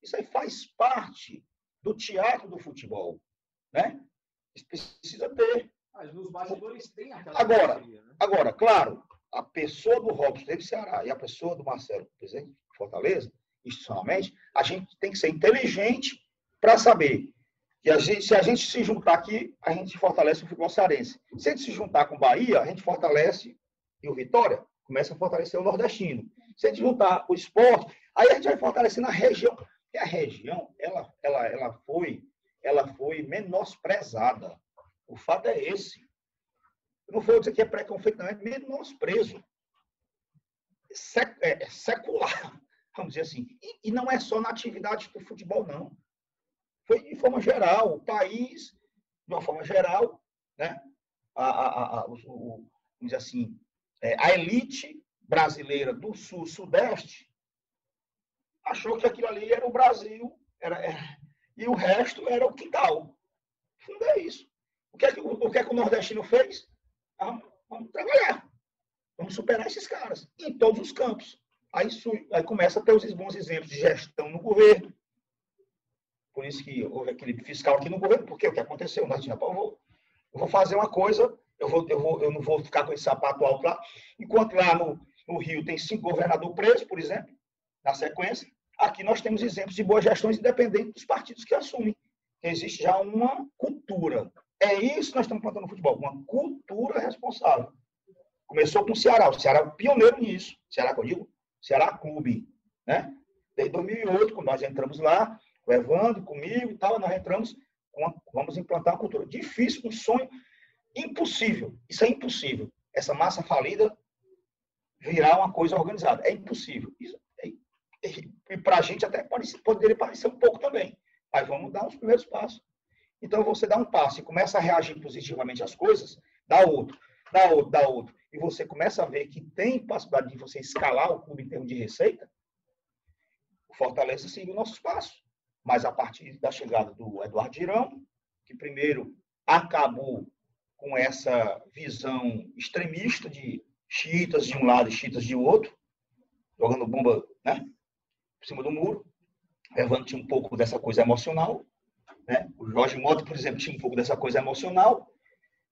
Isso aí faz parte do teatro do futebol né? Precisa ter. Mas nos bastidores tem aquela agora, né? agora, claro, a pessoa do Robson do Ceará e a pessoa do Marcelo, presidente de Fortaleza, institucionalmente, a gente tem que ser inteligente para saber que a gente, se a gente se juntar aqui, a gente fortalece o futebol cearense. Se a gente se juntar com o Bahia, a gente fortalece e o Vitória começa a fortalecer o nordestino. Se a gente juntar o esporte, aí a gente vai fortalecendo a região. E a região, ela, ela, ela foi ela foi menosprezada. O fato é esse. Não vou dizer que é preconceito, não, é menosprezo. Sec, é, é secular, vamos dizer assim. E, e, não é só na atividade do futebol, não. Foi de forma geral, o país, de uma forma geral, né? a, a, a, o, vamos dizer assim, é, a elite brasileira do sul-sudeste achou que aquilo ali era o Brasil, era, era e o resto era o quintal. Fundo é isso. O que é que o, o, que é que o nordestino fez? Vamos trabalhar. Vamos superar esses caras em todos os campos. Aí, aí começa a ter os bons exemplos de gestão no governo. Por isso que houve aquele fiscal aqui no governo, porque o que aconteceu? Nós eu vou, eu vou fazer uma coisa, eu, vou, eu, vou, eu não vou ficar com esse sapato alto lá, enquanto lá no, no Rio tem cinco governadores presos, por exemplo, na sequência, Aqui nós temos exemplos de boas gestões independentes dos partidos que assumem. Existe já uma cultura. É isso que nós estamos plantando no futebol, uma cultura responsável. Começou com o Ceará. O Ceará é o pioneiro nisso. Ceará, que eu digo, Ceará Clube. Né? Desde 2008, quando nós entramos lá, o Evandro, comigo e tal, nós entramos, vamos implantar uma cultura. Difícil, um sonho impossível. Isso é impossível. Essa massa falida virar uma coisa organizada. É impossível. Isso e para a gente até pode, poderia parecer um pouco também. Mas vamos dar os primeiros passos. Então, você dá um passo e começa a reagir positivamente às coisas, dá outro, dá outro, dá outro, e você começa a ver que tem possibilidade de você escalar o clube em termos de receita, o Fortaleza seguiu nossos passos. Mas a partir da chegada do Eduardo Girão, que primeiro acabou com essa visão extremista de chiitas de um lado e chiitas de outro, jogando bomba né, por cima do muro. Tinha um pouco dessa coisa emocional. Né? O Jorge Mota, por exemplo, tinha um pouco dessa coisa emocional.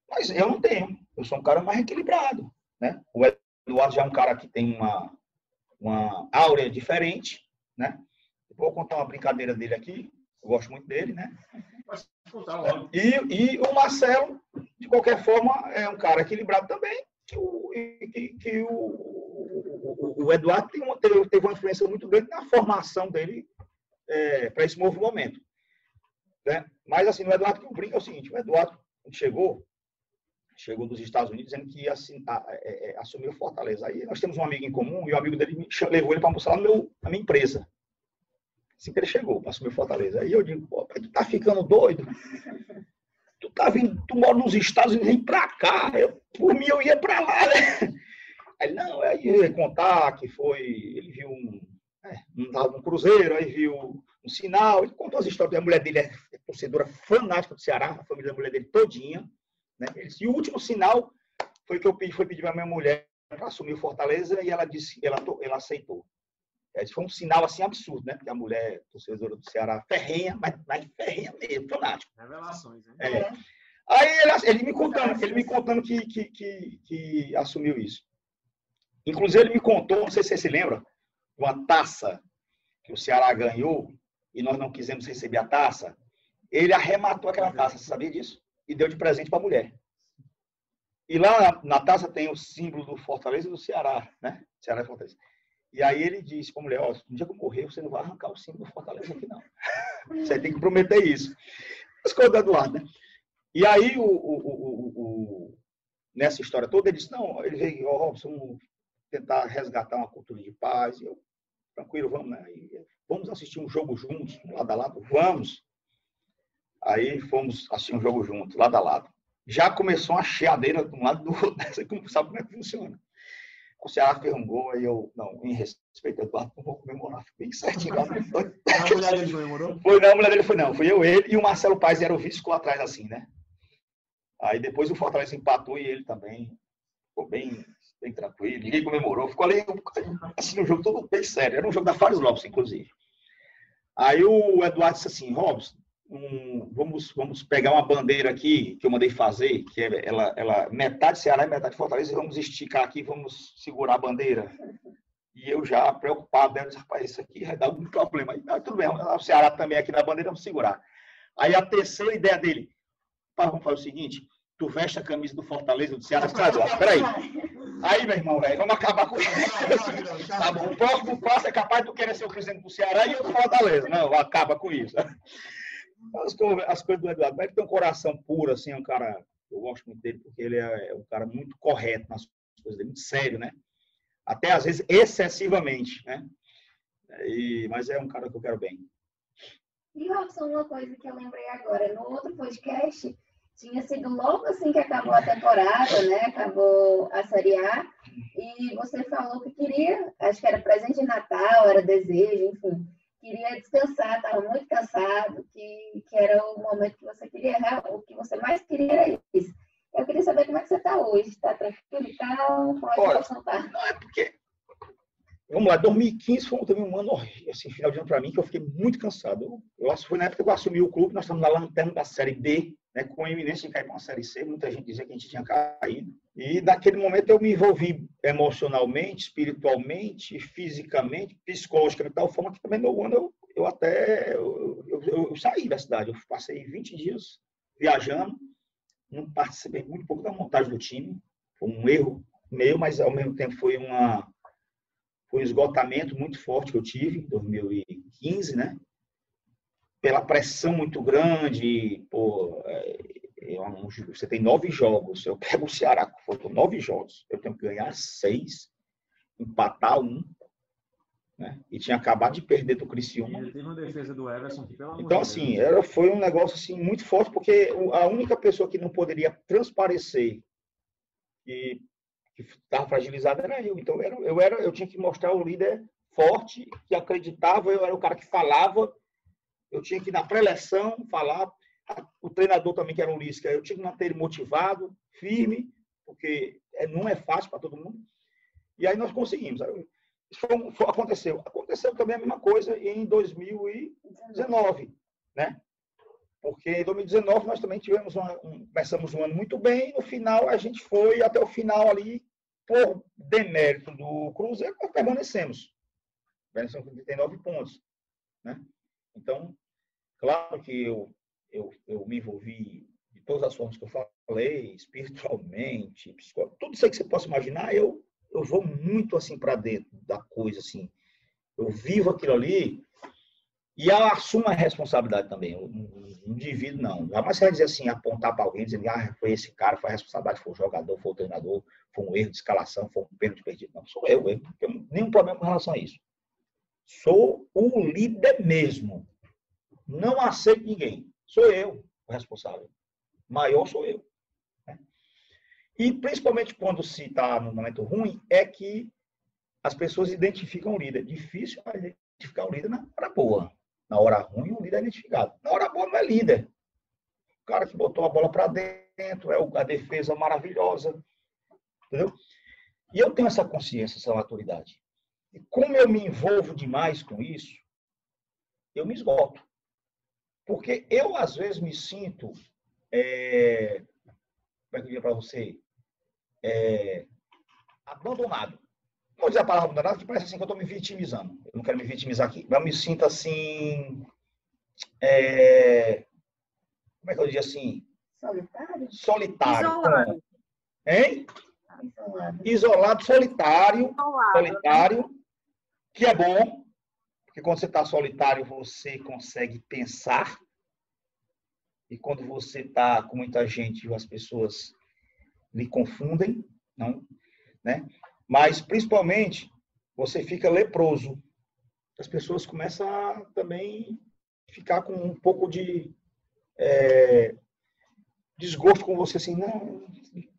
Mas eu não tenho. Eu sou um cara mais equilibrado. Né? O Eduardo já é um cara que tem uma, uma áurea diferente. Né? Vou contar uma brincadeira dele aqui. Eu gosto muito dele, né? E, e o Marcelo, de qualquer forma, é um cara equilibrado também, que o, que, que o, o, o Eduardo tem uma, teve, teve uma influência muito grande na formação dele é, para esse novo momento. Né? Mas, assim, o Eduardo que eu brinco é o seguinte, o Eduardo chegou, chegou dos Estados Unidos dizendo que assim, a, é, é, assumir o Fortaleza. Aí nós temos um amigo em comum e o amigo dele me, levou ele para almoçar no meu, na minha empresa. Assim que ele chegou, para assumir Fortaleza. Aí eu digo, pô, tu tá ficando doido? Tu tá vindo, tu mora nos Estados Unidos, vem para cá. Eu, por mim, eu ia para lá, né? Aí, não, aí ele contar que foi, ele viu um, é, um, um cruzeiro, aí viu um sinal, ele contou as histórias, a mulher dele é torcedora fanática do Ceará, a família da mulher dele todinha, né? E o último sinal foi que eu pedi, foi pedir para minha mulher para assumir o Fortaleza e ela disse, ela, ela aceitou. É, foi um sinal assim absurdo, né? Porque a mulher torcedora do Ceará ferrenha, mas, mas ferrenha mesmo, fanático. Revelações, né? É. Aí ele, ele, me contando, ele me contando que, que, que, que, assumiu isso. Inclusive, ele me contou, não sei se você se lembra, uma taça que o Ceará ganhou e nós não quisemos receber a taça. Ele arrematou aquela taça, você sabia disso? E deu de presente para a mulher. E lá na, na, taça tem o símbolo do Fortaleza e do Ceará, né? Ceará e Fortaleza. E aí ele disse para a mulher, ó, oh, no dia que eu morrer, você não vai arrancar o símbolo do Fortaleza aqui, não. Você tem que prometer isso. As coisas do Eduardo, né? E aí, o, o, o, nessa história toda, ele disse, não, ele veio, ó, oh, Robson, tentar resgatar uma cultura de paz. E eu, tranquilo, vamos, né? E, vamos assistir um jogo juntos, lado a lado? Vamos. Aí fomos assistir um jogo juntos, lado a lado. Já começou uma cheadeira de um lado do outro, você sabe como é que funciona. O Ceará fez um gol, aí eu, não, em respeito ao Eduardo, não vou comemorar, fiquei bem certinho lá. a mulher dele comemorou? Foi, não, a mulher dele foi não, foi eu, ele e o Marcelo Paes era o vice ficou atrás assim, né? Aí depois o Fortaleza empatou e ele também ficou bem, bem tranquilo, ninguém comemorou, ficou ali assim no jogo todo bem sério, era um jogo da Fares Lopes, inclusive. Aí o Eduardo disse assim, Robson, um, vamos, vamos pegar uma bandeira aqui que eu mandei fazer, que é ela, ela metade Ceará e metade Fortaleza, e vamos esticar aqui, vamos segurar a bandeira. E eu já preocupado, né? disse, rapaz, isso aqui vai dar algum problema. Aí, ah, tudo bem, o Ceará também aqui na bandeira, vamos segurar. Aí a terceira ideia dele, vamos fazer o seguinte, tu veste a camisa do Fortaleza do Ceará, ah, peraí. Aí, meu irmão, velho, vamos acabar com isso. tá bom, o próximo passo é capaz de tu querer ser o presidente do Ceará e o Fortaleza. Não, acaba com isso. As, as coisas do Eduardo, mas ele tem um coração puro, assim, é um cara, eu gosto muito dele, porque ele é, é um cara muito correto nas coisas dele, muito sério, né? Até às vezes excessivamente, né? E, mas é um cara que eu quero bem. E Robson, uma coisa que eu lembrei agora, no outro podcast, tinha sido logo assim que acabou a temporada, né? Acabou a Série A, e você falou que queria, acho que era presente de Natal, era desejo, enfim queria descansar, estava muito cansado, que, que era o momento que você queria, o que você mais queria era isso. Eu queria saber como é que você está hoje. Está tranquilo e tal? Como é que a situação está? Não, é porque. Vamos lá, 2015 foi também um ano, assim, final de ano para mim, que eu fiquei muito cansado. Eu, foi na época que eu assumi o clube, nós estamos na lanterna da Série B, né, com a iminência de cair para uma Série C, muita gente dizia que a gente tinha caído. E naquele momento eu me envolvi emocionalmente, espiritualmente, fisicamente, psicologicamente, de tal forma que também no ano eu, eu até eu, eu, eu, saí da cidade. Eu passei 20 dias viajando, não participei muito pouco da montagem do time. Foi um erro meu, mas ao mesmo tempo foi uma foi um esgotamento muito forte que eu tive em 2015, né? Pela pressão muito grande, pô, é, você tem nove jogos, eu pego o Ceará, faltam nove jogos, eu tenho que ganhar seis, empatar um, né? E tinha acabado de perder do Criciúma. E teve uma defesa do Everson que, pelo Então, assim, era, foi um negócio assim, muito forte, porque a única pessoa que não poderia transparecer e que estava fragilizada era eu. Então, eu eu, era, eu tinha que mostrar o líder forte, que acreditava, eu era o cara que falava, eu tinha que, na pré-eleção, falar o treinador também, que era um Lisca, eu tinha que manter ele motivado, firme, porque é, não é fácil para todo mundo. E aí nós conseguimos. Isso foi, foi, aconteceu. Aconteceu também a mesma coisa em 2019, né? Porque em 2019 nós também tivemos uma, um, começamos um ano muito bem, no final a gente foi até o final ali, por demérito do Cruzeiro, nós permanecemos. Permanecemos com 39 pontos. né? Então, claro que eu, eu, eu me envolvi de todas as formas que eu falei, espiritualmente, tudo isso aí que você possa imaginar, eu, eu vou muito assim para dentro da coisa, assim. Eu vivo aquilo ali e assumo a responsabilidade também. Eu divido, não. Jamais você vai dizer assim, apontar para alguém, dizendo, ah, foi esse cara, foi a responsabilidade, foi o jogador, foi o treinador, foi um erro de escalação, foi um pênalti perdido. Não, sou eu. Eu não tenho nenhum problema com relação a isso. Sou o líder mesmo. Não aceito ninguém. Sou eu o responsável. Maior sou eu. Né? E principalmente quando se está no momento ruim, é que as pessoas identificam o líder. Difícil identificar o líder na hora boa. Na hora ruim, o líder é identificado. Na hora boa, não é líder. O cara que botou a bola para dentro, é a defesa maravilhosa. Entendeu? E eu tenho essa consciência, essa maturidade. E como eu me envolvo demais com isso, eu me esgoto. Porque eu, às vezes, me sinto. É, como é que eu diria para você? É, abandonado. Vou dizer a palavra abandonado, que parece assim que eu estou me vitimizando. Eu não quero me vitimizar aqui, mas eu me sinto assim. É, como é que eu digo assim? Solitário? Solitário. Isolado. Hein? Isolado. Isolado, solitário. Isolado. Solitário, que é bom, porque quando você está solitário, você consegue pensar. E quando você está com muita gente, as pessoas lhe confundem, não, né? Mas principalmente você fica leproso. As pessoas começam a também ficar com um pouco de é, desgosto com você, assim, não,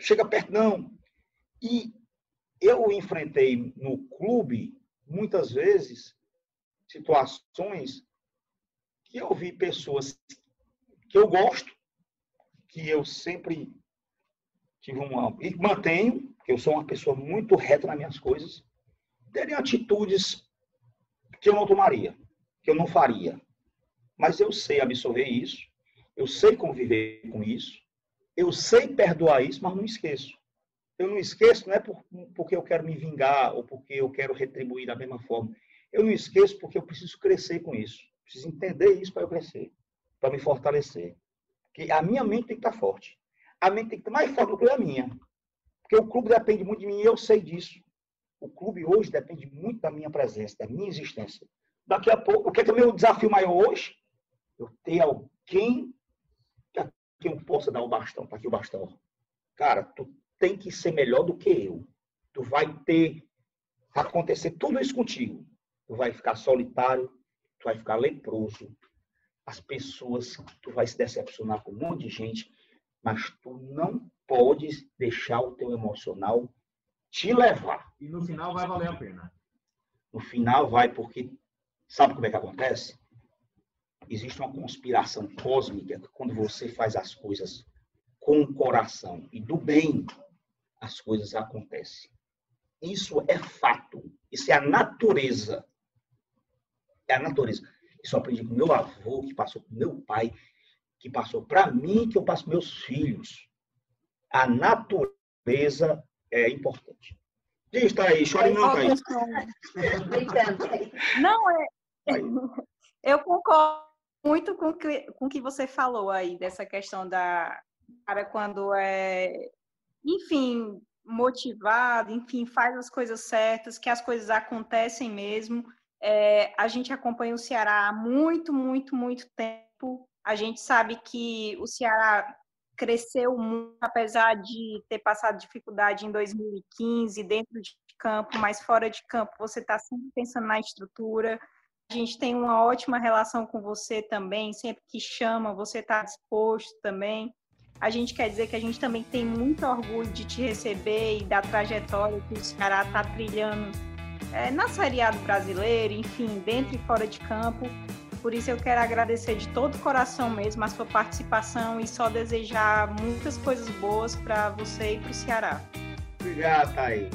chega perto não. E eu enfrentei no clube muitas vezes situações que eu vi pessoas que eu gosto, que eu sempre tive uma. e mantenho, que eu sou uma pessoa muito reta nas minhas coisas, terem atitudes que eu não tomaria, que eu não faria. Mas eu sei absorver isso, eu sei conviver com isso, eu sei perdoar isso, mas não esqueço. Eu não esqueço, não é por, porque eu quero me vingar ou porque eu quero retribuir da mesma forma. Eu não esqueço porque eu preciso crescer com isso. Preciso entender isso para eu crescer, para me fortalecer. Porque a minha mente tem que estar forte. A mente tem que estar mais forte do que a minha. Porque o clube depende muito de mim e eu sei disso. O clube hoje depende muito da minha presença, da minha existência. Daqui a pouco, o que é, que é o meu desafio maior hoje? Eu ter alguém a quem eu possa dar o bastão. Está aqui o bastão. Cara, tu tem que ser melhor do que eu. Tu vai ter acontecer tudo isso contigo tu vai ficar solitário, tu vai ficar leproso. As pessoas, tu vai se decepcionar com um monte de gente, mas tu não podes deixar o teu emocional te levar. E no final vai valer a pena. No final vai, porque sabe como é que acontece? Existe uma conspiração cósmica que quando você faz as coisas com o coração e do bem, as coisas acontecem. Isso é fato. Isso é a natureza é a natureza. Isso eu aprendi com meu avô, que passou com meu pai, que passou para mim, que eu passo meus filhos. A natureza é importante. Diz, tá aí, chore não, Thaís. Não, é. Eu concordo muito com que, o com que você falou aí, dessa questão da cara quando é, enfim, motivado, enfim, faz as coisas certas, que as coisas acontecem mesmo. É, a gente acompanha o Ceará há muito, muito, muito tempo. A gente sabe que o Ceará cresceu muito, apesar de ter passado dificuldade em 2015 dentro de campo, mas fora de campo você está sempre pensando na estrutura. A gente tem uma ótima relação com você também, sempre que chama, você está disposto também. A gente quer dizer que a gente também tem muito orgulho de te receber e da trajetória que o Ceará está trilhando é, na Série A do brasileiro, enfim, dentro e fora de campo. Por isso eu quero agradecer de todo o coração mesmo a sua participação e só desejar muitas coisas boas para você e para o Ceará. Obrigado, Thaís.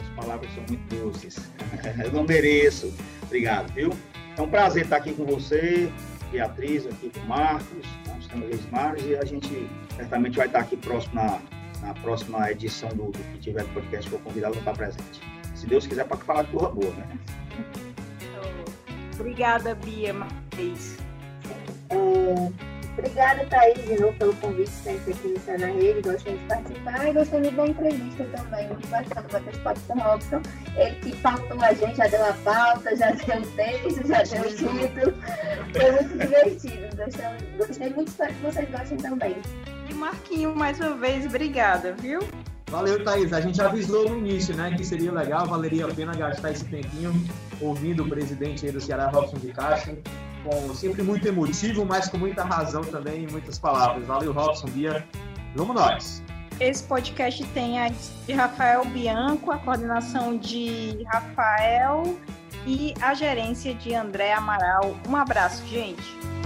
As palavras são muito doces. eu não mereço. Obrigado, viu? É um prazer estar aqui com você, Beatriz, aqui com o Marcos, nós estamos Reis e a gente certamente vai estar aqui próximo na, na próxima edição do, do que tiver podcast, vou convidá-lo para estar presente se Deus quiser, para falar de coisa boa, né? Obrigada, Bia, mais. É... Obrigada, Thaís, de novo pelo convite sempre aqui no Céu na Rede. Gostei de participar e gostei muito da entrevista também. Muito bacana bater esse papo com o Robson. Ele que pautou a gente, já deu a pauta, já deu o texto, já deu o título. Foi muito divertido. Gostei, gostei muito, espero que vocês gostem também. E Marquinho, mais uma vez, obrigada, viu? Valeu, Thaís. A gente avisou no início, né, que seria legal, valeria a pena gastar esse tempinho ouvindo o presidente aí do Ceará, Robson de Castro com sempre muito emotivo, mas com muita razão também muitas palavras. Valeu, Robson, Bia. Vamos nós. Esse podcast tem a de Rafael Bianco, a coordenação de Rafael e a gerência de André Amaral. Um abraço, gente.